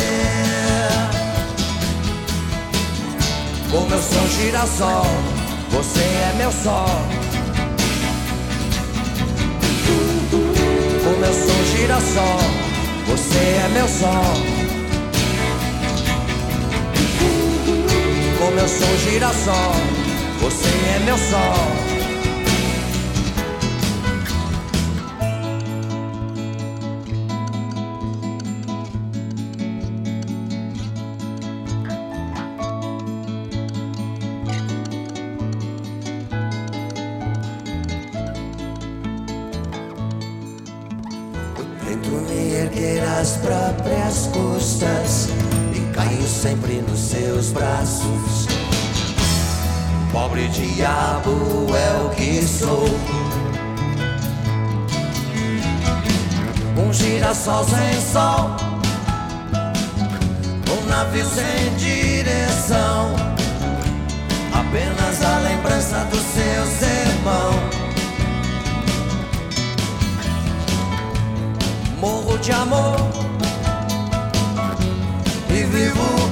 Como eu sou girassol, você é meu sol. Girassol, você é meu sol. Como eu sou girassol, você é meu sol. Pobre diabo é o que sou. Um girassol sem sol, um navio sem direção. Apenas a lembrança do seu sermão. morro de amor e vivo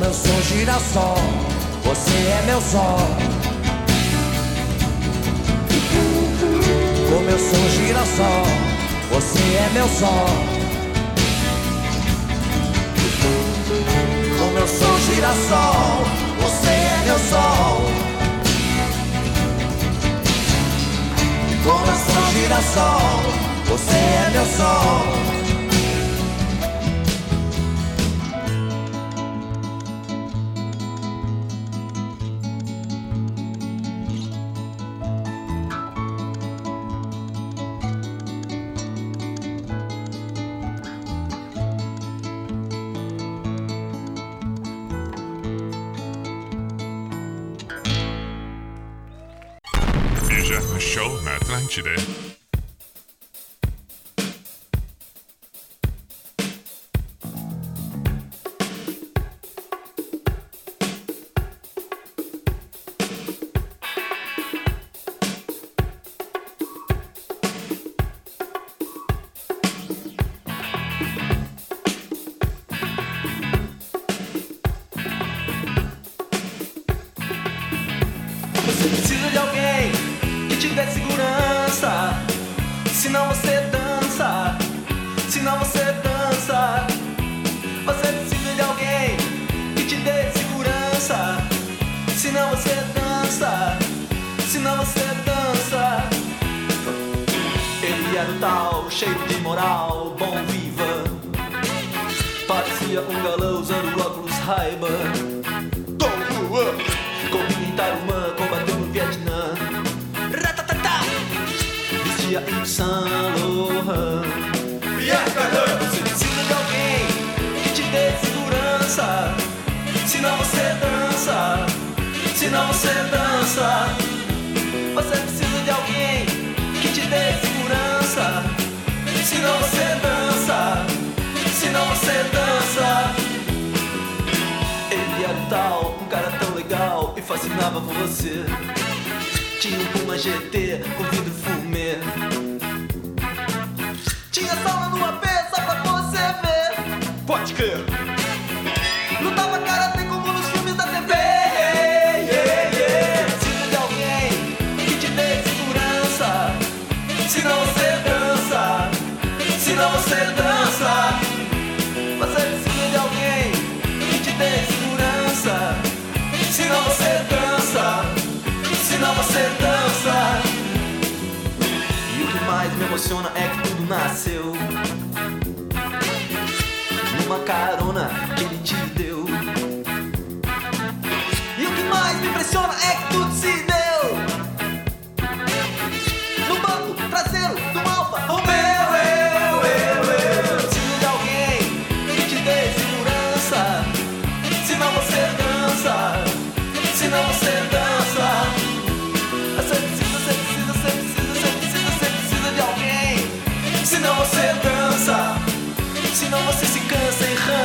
Como eu sou girassol, você é meu sol. Como eu sou girassol, você é meu sol. Como eu sou girassol, você é meu sol. Como eu sou girassol, você é meu sol. Senão você dança. Você precisa de alguém que te dê segurança. Senão você dança, senão você dança. Ele era o tal, um cara tão legal e fascinava por você. Tinha um Puma GT com vidro fumê. Tinha sauna no AP só pra você ver. Pode crer. É que tudo nasceu numa carona que ele te deu. E o que mais me impressiona é que tudo se deu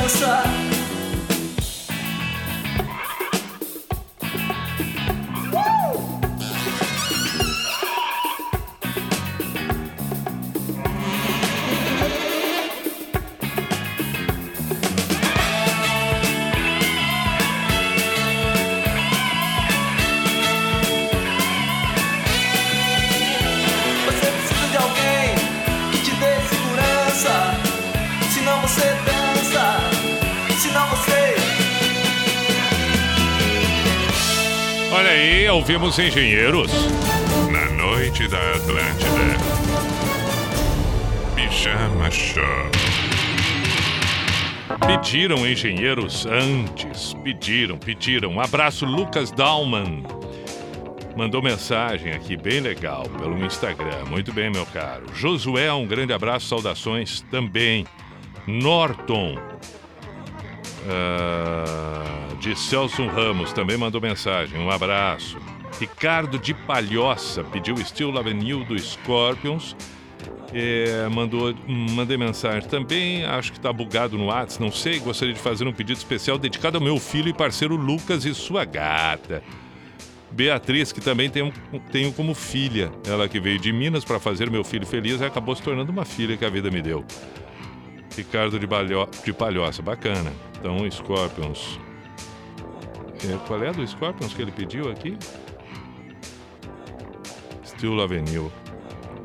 cansa e ouvimos Engenheiros na noite da Atlântida. Pijama Show. Pediram engenheiros antes, pediram, pediram. Um abraço, Lucas Dalman. Mandou mensagem aqui, bem legal, pelo Instagram. Muito bem, meu caro. Josué, um grande abraço, saudações também. Norton, ah, de Celso Ramos, também mandou mensagem. Um abraço. Ricardo de Palhoça pediu Still Avenue do Scorpions. É, mandou, mandei mensagem também, acho que tá bugado no WhatsApp, não sei. Gostaria de fazer um pedido especial dedicado ao meu filho e parceiro Lucas e sua gata. Beatriz, que também tenho, tenho como filha. Ela que veio de Minas para fazer meu filho feliz e acabou se tornando uma filha que a vida me deu. Ricardo de, Balho, de Palhoça, bacana. Então, Scorpions. É, qual é a do Scorpions que ele pediu aqui? Still Avenue.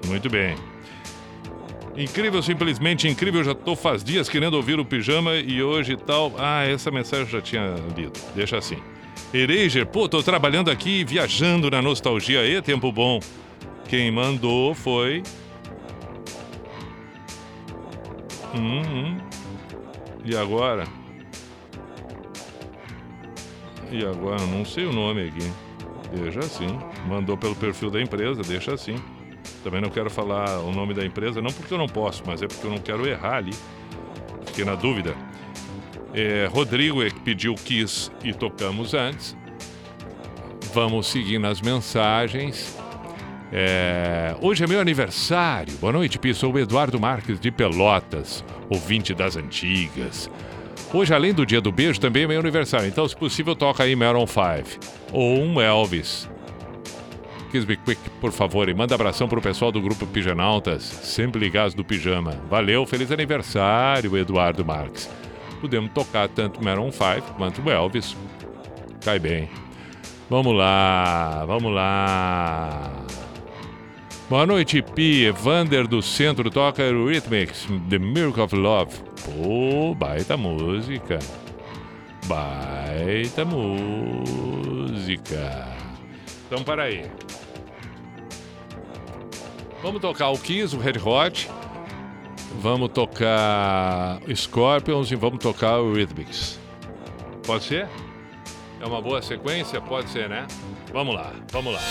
Muito bem. Incrível, simplesmente incrível. Já tô faz dias querendo ouvir o pijama e hoje tal. Ah, essa mensagem eu já tinha lido. Deixa assim. Eraser, pô, tô trabalhando aqui, viajando na nostalgia. E tempo bom. Quem mandou foi. Hum, hum. E agora? E agora? Não sei o nome aqui. Deixa assim. Mandou pelo perfil da empresa, deixa assim. Também não quero falar o nome da empresa, não porque eu não posso, mas é porque eu não quero errar ali. Fiquei na dúvida. É, Rodrigo é que pediu Kiss e tocamos antes. Vamos seguir nas mensagens. É, hoje é meu aniversário. Boa noite, Pi. Sou o Eduardo Marques de Pelotas, ouvinte das antigas. Hoje, além do dia do beijo, também é meu aniversário. Então, se possível, toca aí Maroon 5 ou um Elvis. Kiss Me Quick, por favor, e manda abração pro pessoal do grupo Pijanautas, sempre ligados do pijama. Valeu, feliz aniversário, Eduardo Marques. Podemos tocar tanto Maroon 5 quanto o Elvis. Cai bem. Vamos lá, vamos lá. Boa noite, P. Evander do Centro toca Rhythmics, The Miracle of Love. Pô, baita música. Baita música. Então, para aí. Vamos tocar o Kiss, o Red Hot. Vamos tocar Scorpions e vamos tocar o Rhythmics. Pode ser? É uma boa sequência? Pode ser, né? Vamos lá, vamos lá.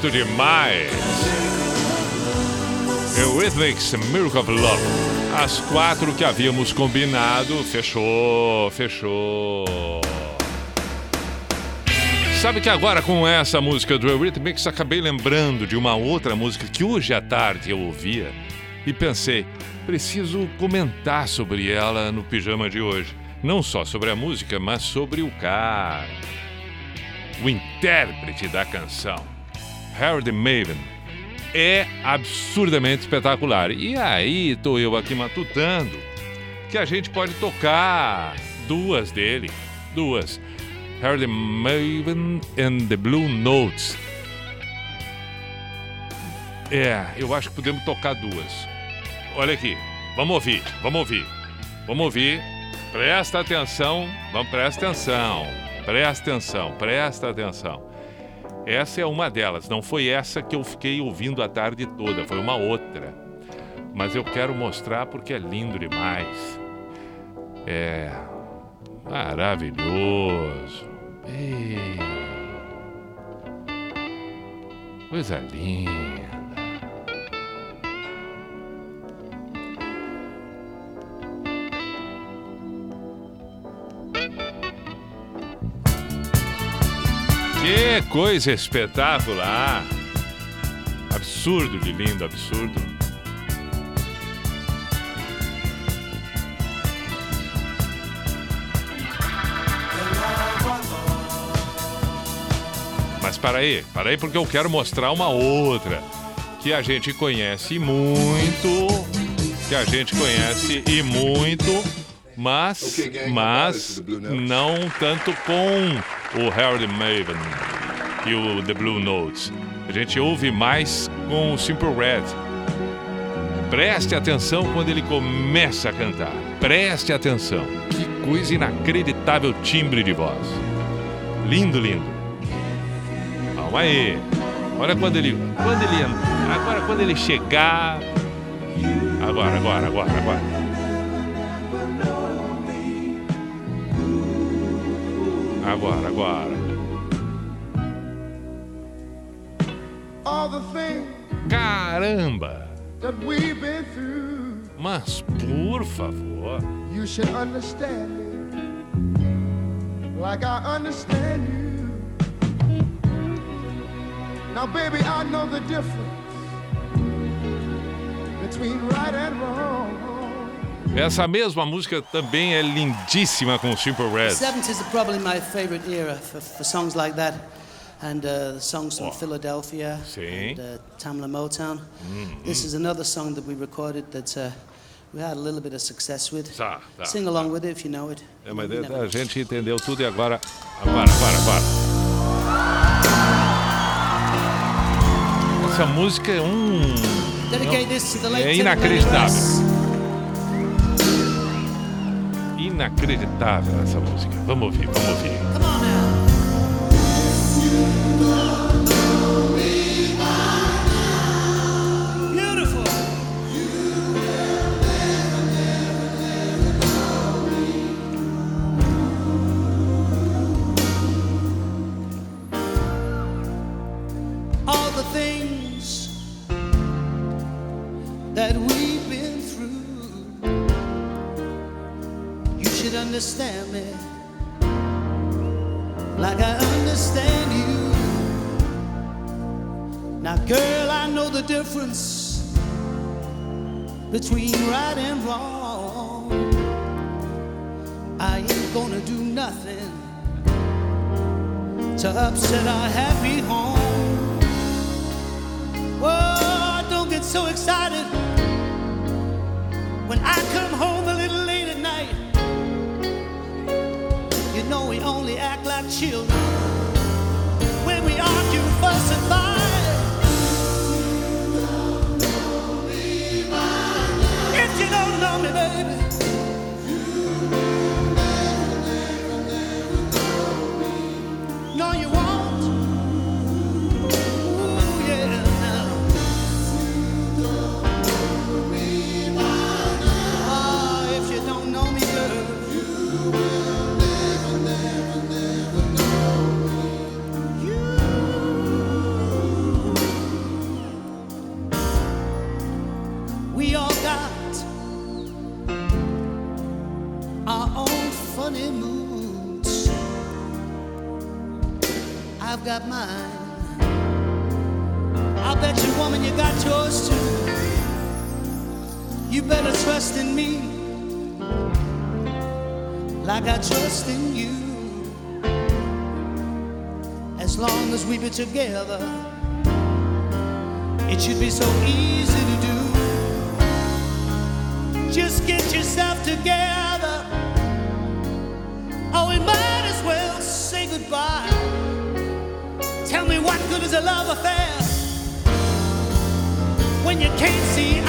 Bonito demais. Eurythmics Miracle of Love. As quatro que havíamos combinado. Fechou, fechou. Sabe que agora com essa música do Eurythmics acabei lembrando de uma outra música que hoje à tarde eu ouvia e pensei, preciso comentar sobre ela no pijama de hoje. Não só sobre a música, mas sobre o cara, o intérprete da canção, Harold Maven. É absurdamente espetacular. E aí, tô eu aqui matutando que a gente pode tocar duas dele. Duas. Harold Maven and the Blue Notes. É, eu acho que podemos tocar duas. Olha aqui, vamos ouvir, vamos ouvir. Vamos ouvir. Presta atenção, vamos presta atenção. Presta atenção, presta atenção. Essa é uma delas, não foi essa que eu fiquei ouvindo a tarde toda, foi uma outra. Mas eu quero mostrar porque é lindo demais. É maravilhoso. Ei, coisa linda. Que coisa espetacular! Absurdo de lindo, absurdo. Mas para aí, para aí porque eu quero mostrar uma outra que a gente conhece muito, que a gente conhece e muito, Mas, gang, mas não tanto com o Harold Maven e o The Blue Notes. A gente ouve mais com o Simple Red. Preste atenção quando ele começa a cantar. Preste atenção. Que coisa inacreditável timbre de voz. Lindo, lindo. Calma aí. Olha quando ele. Quando ele. Agora quando ele chegar. Agora, agora, agora, agora. Agora, agora. All the things Caramba! that we've been through, Mas por favor. you should understand me like I understand you. Now, baby, I know the difference between right and wrong. Essa mesma música também é lindíssima com o Simple The Red. 70s are probably my favorite era for, for songs like that. And uh, songs from Philadelphia Sim. and uh, Tamla Motown. Mhm. This is another song that we recorded that uh, we had a little bit of success with. Tá, tá, Sing along with it if you know it. É, mas never a gente entendeu tudo e agora. Agora, agora, agora. Essa música é um. Dedicate this to the late É inacreditável. Inacreditável essa música. Vamos ouvir, vamos ouvir. Between right and wrong. I ain't gonna do nothing to upset our happy together, it should be so easy to do. Just get yourself together. Oh, we might as well say goodbye. Tell me what good is a love affair when you can't see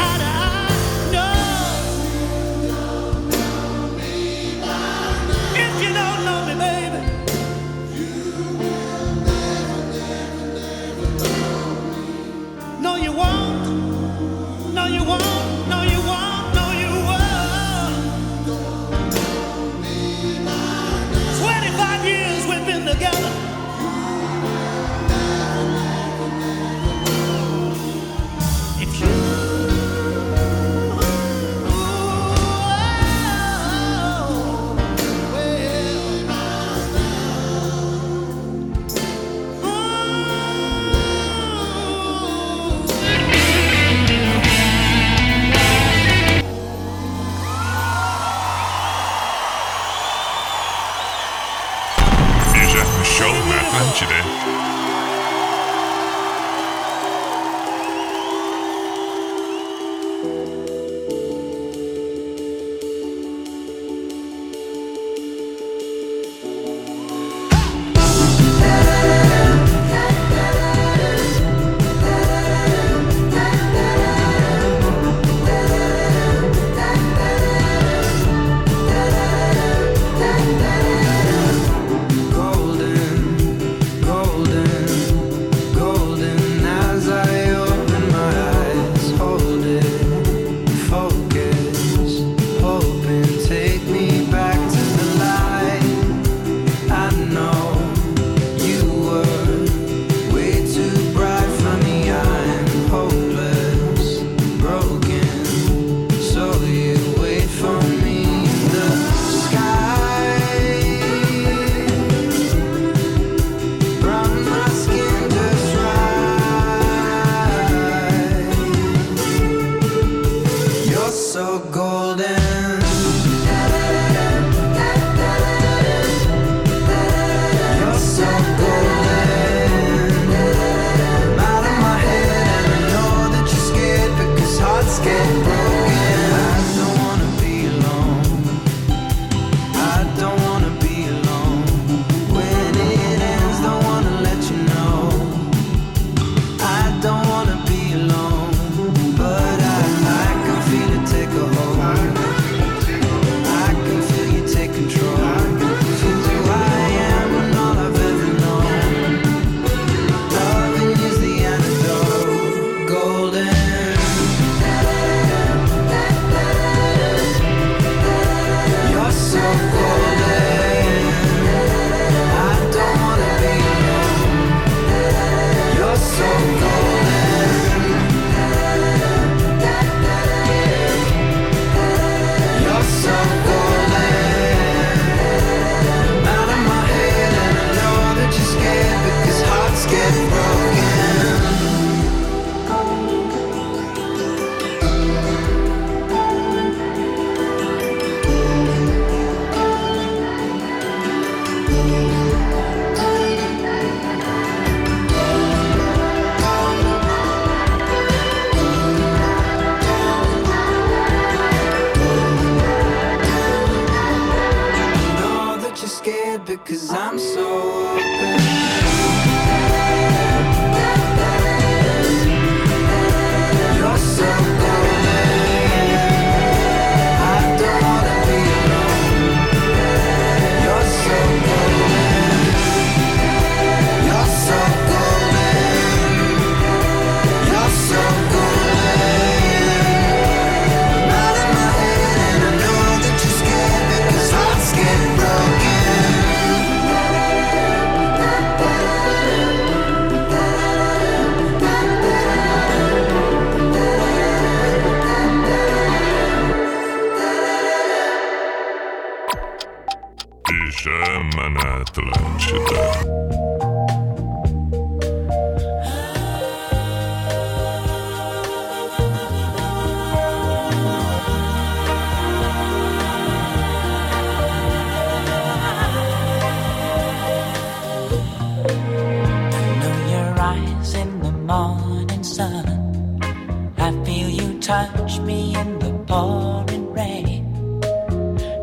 touch me in the pouring rain.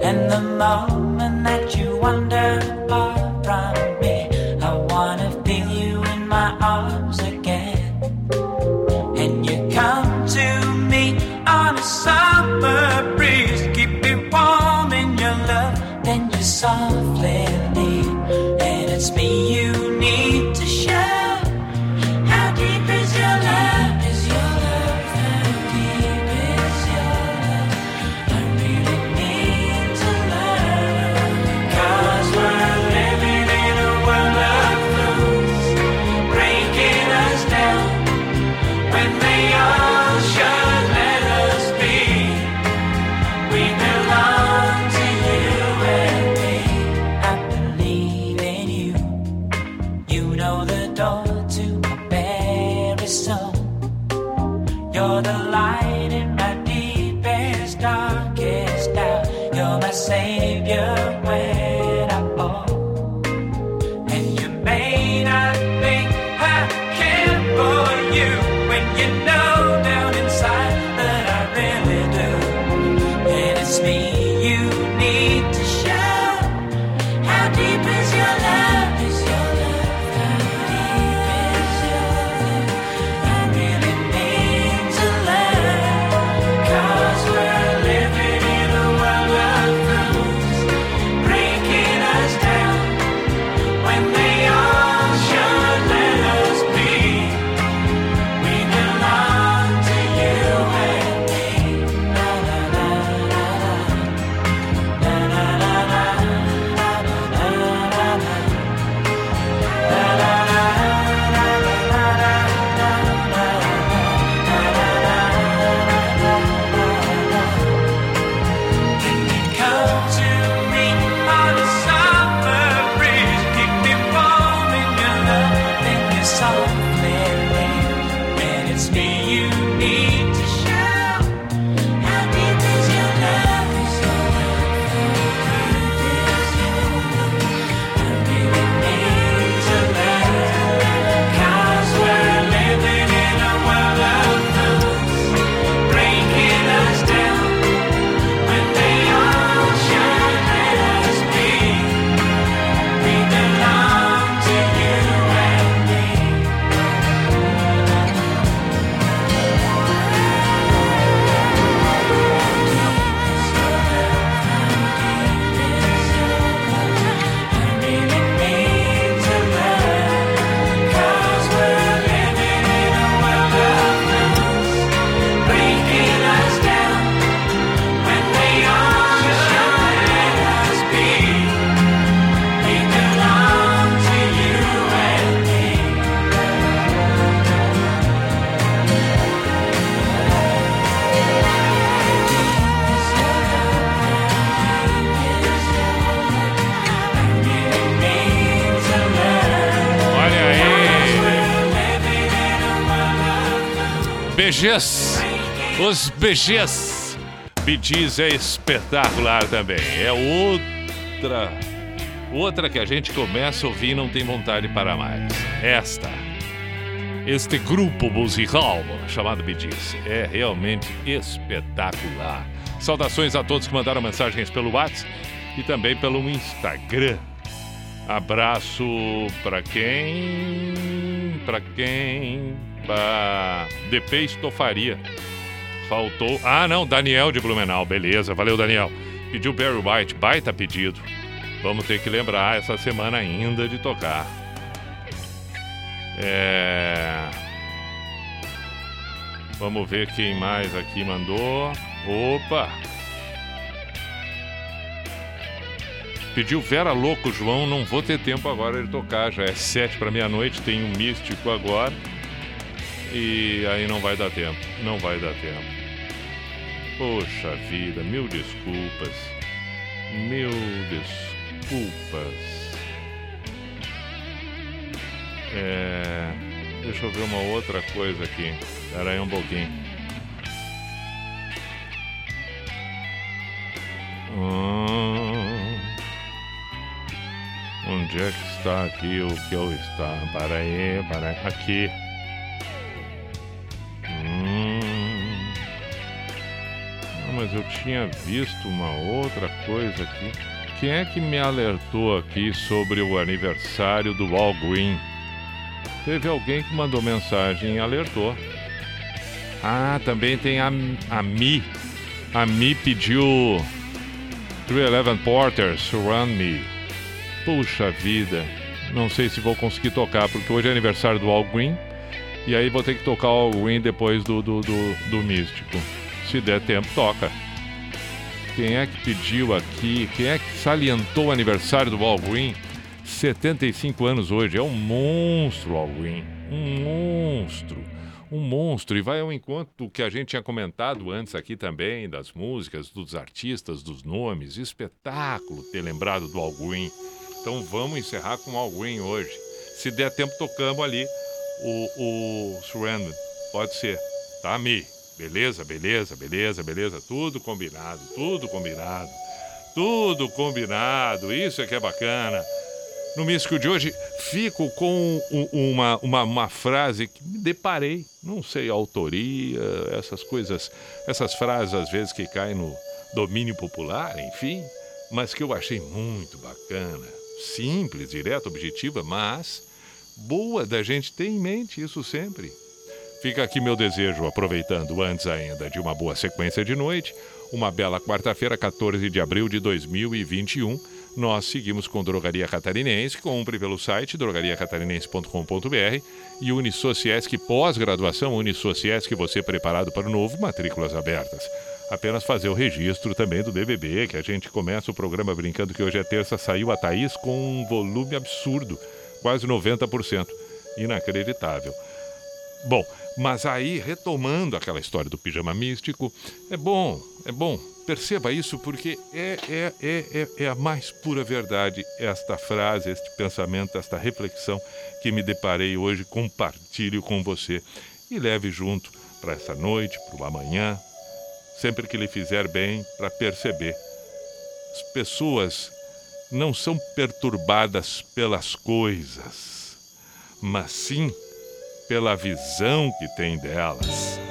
And the moment that you wander far from BGs. Os BGs. BGs é espetacular também. É outra. Outra que a gente começa a ouvir e não tem vontade para mais. Esta. Este grupo musical chamado BGs é realmente espetacular. Saudações a todos que mandaram mensagens pelo WhatsApp e também pelo Instagram. Abraço para quem? Para quem? Para DP Estofaria. Faltou. Ah, não, Daniel de Blumenau. Beleza, valeu, Daniel. Pediu Barry White, baita pedido. Vamos ter que lembrar essa semana ainda de tocar. É. Vamos ver quem mais aqui mandou. Opa! Pediu Vera Louco, João. Não vou ter tempo agora de tocar. Já é sete para meia-noite. Tem um místico agora. E aí não vai dar tempo. Não vai dar tempo. Poxa vida, mil desculpas. Mil desculpas. É. Deixa eu ver uma outra coisa aqui. Espera aí um pouquinho. Hum... Onde é que está aqui o que eu está? Para aí, para aí. Aqui. Hum... Não, mas eu tinha visto uma outra coisa aqui. Quem é que me alertou aqui sobre o aniversário do All Green? Teve alguém que mandou mensagem e alertou. Ah, também tem a, a Mi. A Mi pediu 311 Porter, Surround Me. Puxa vida. Não sei se vou conseguir tocar, porque hoje é aniversário do All Green. E aí vou ter que tocar o Green depois do, do, do, do Místico. Se der tempo, toca. Quem é que pediu aqui? Quem é que salientou o aniversário do Green? 75 anos hoje. É um monstro, Green. Um monstro. Um monstro. E vai ao encontro que a gente tinha comentado antes aqui também, das músicas, dos artistas, dos nomes. Espetáculo ter lembrado do Green. Então vamos encerrar com o Green hoje. Se der tempo, tocamos ali o, o Surrender. Pode ser. Tá, Mi? Beleza, beleza, beleza, beleza. Tudo combinado, tudo combinado. Tudo combinado. Isso é que é bacana. No místico de hoje, fico com um- uma, uma, uma frase que me deparei. Não sei autoria, essas coisas, essas frases às vezes que caem no domínio popular, enfim, mas que eu achei muito bacana. Simples, direta, objetiva, mas boa da gente ter em mente isso sempre. Fica aqui meu desejo, aproveitando antes ainda de uma boa sequência de noite, uma bela quarta-feira, 14 de abril de 2021. Nós seguimos com Drogaria Catarinense, compre pelo site drogariacatarinense.com.br e Unisociesc pós-graduação, Unisociesc você preparado para o novo, matrículas abertas. Apenas fazer o registro também do DBB, que a gente começa o programa brincando que hoje é terça, saiu a Thaís com um volume absurdo, quase 90%. Inacreditável. Bom, mas aí, retomando aquela história do pijama místico, é bom, é bom. Perceba isso porque é, é, é, é, é a mais pura verdade esta frase, este pensamento, esta reflexão que me deparei hoje, compartilho com você e leve junto para essa noite, para o amanhã, sempre que lhe fizer bem, para perceber. As pessoas não são perturbadas pelas coisas, mas sim pela visão que tem delas.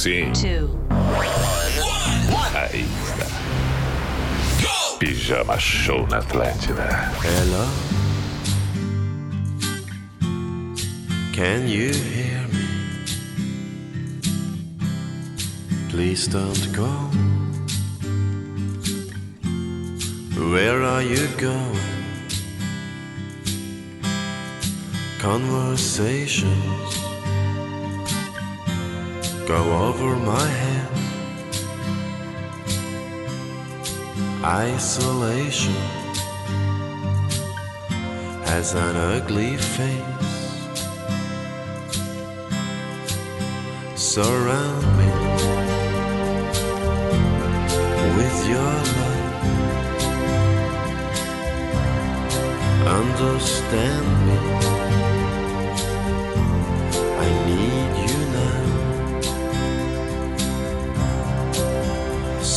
Sí. Two. Ahí está. Go. Pijama Show na Atlântida. Hello. Can you hear me? Please don't go. Where are you going? Conversations go over my head. Isolation has an ugly face. Surround me with your love. Understand me.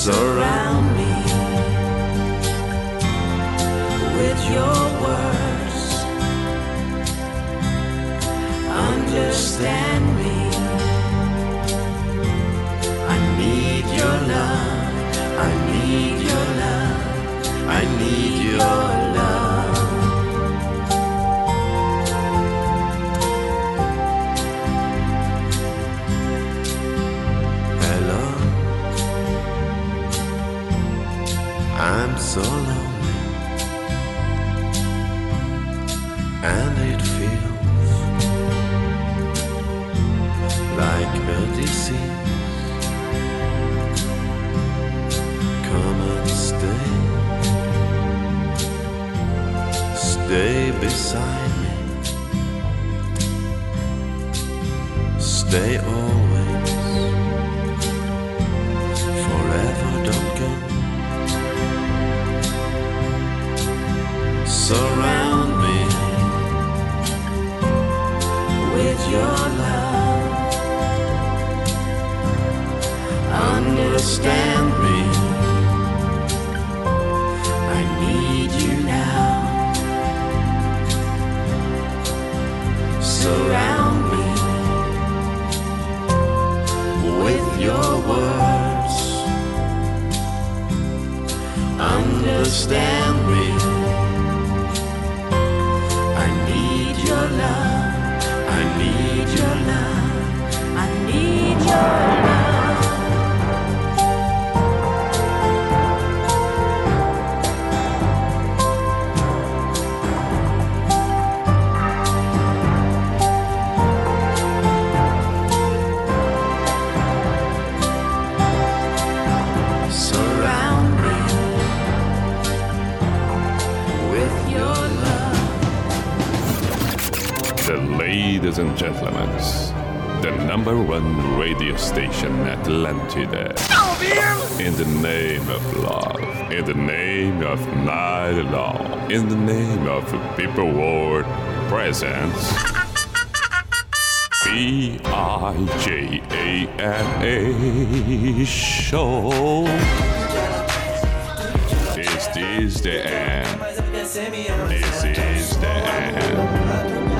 surround me with your words. Understand me. I need your love. I need your love. I need your love. People world presents B I J A N A show. This Is the end? This is the end.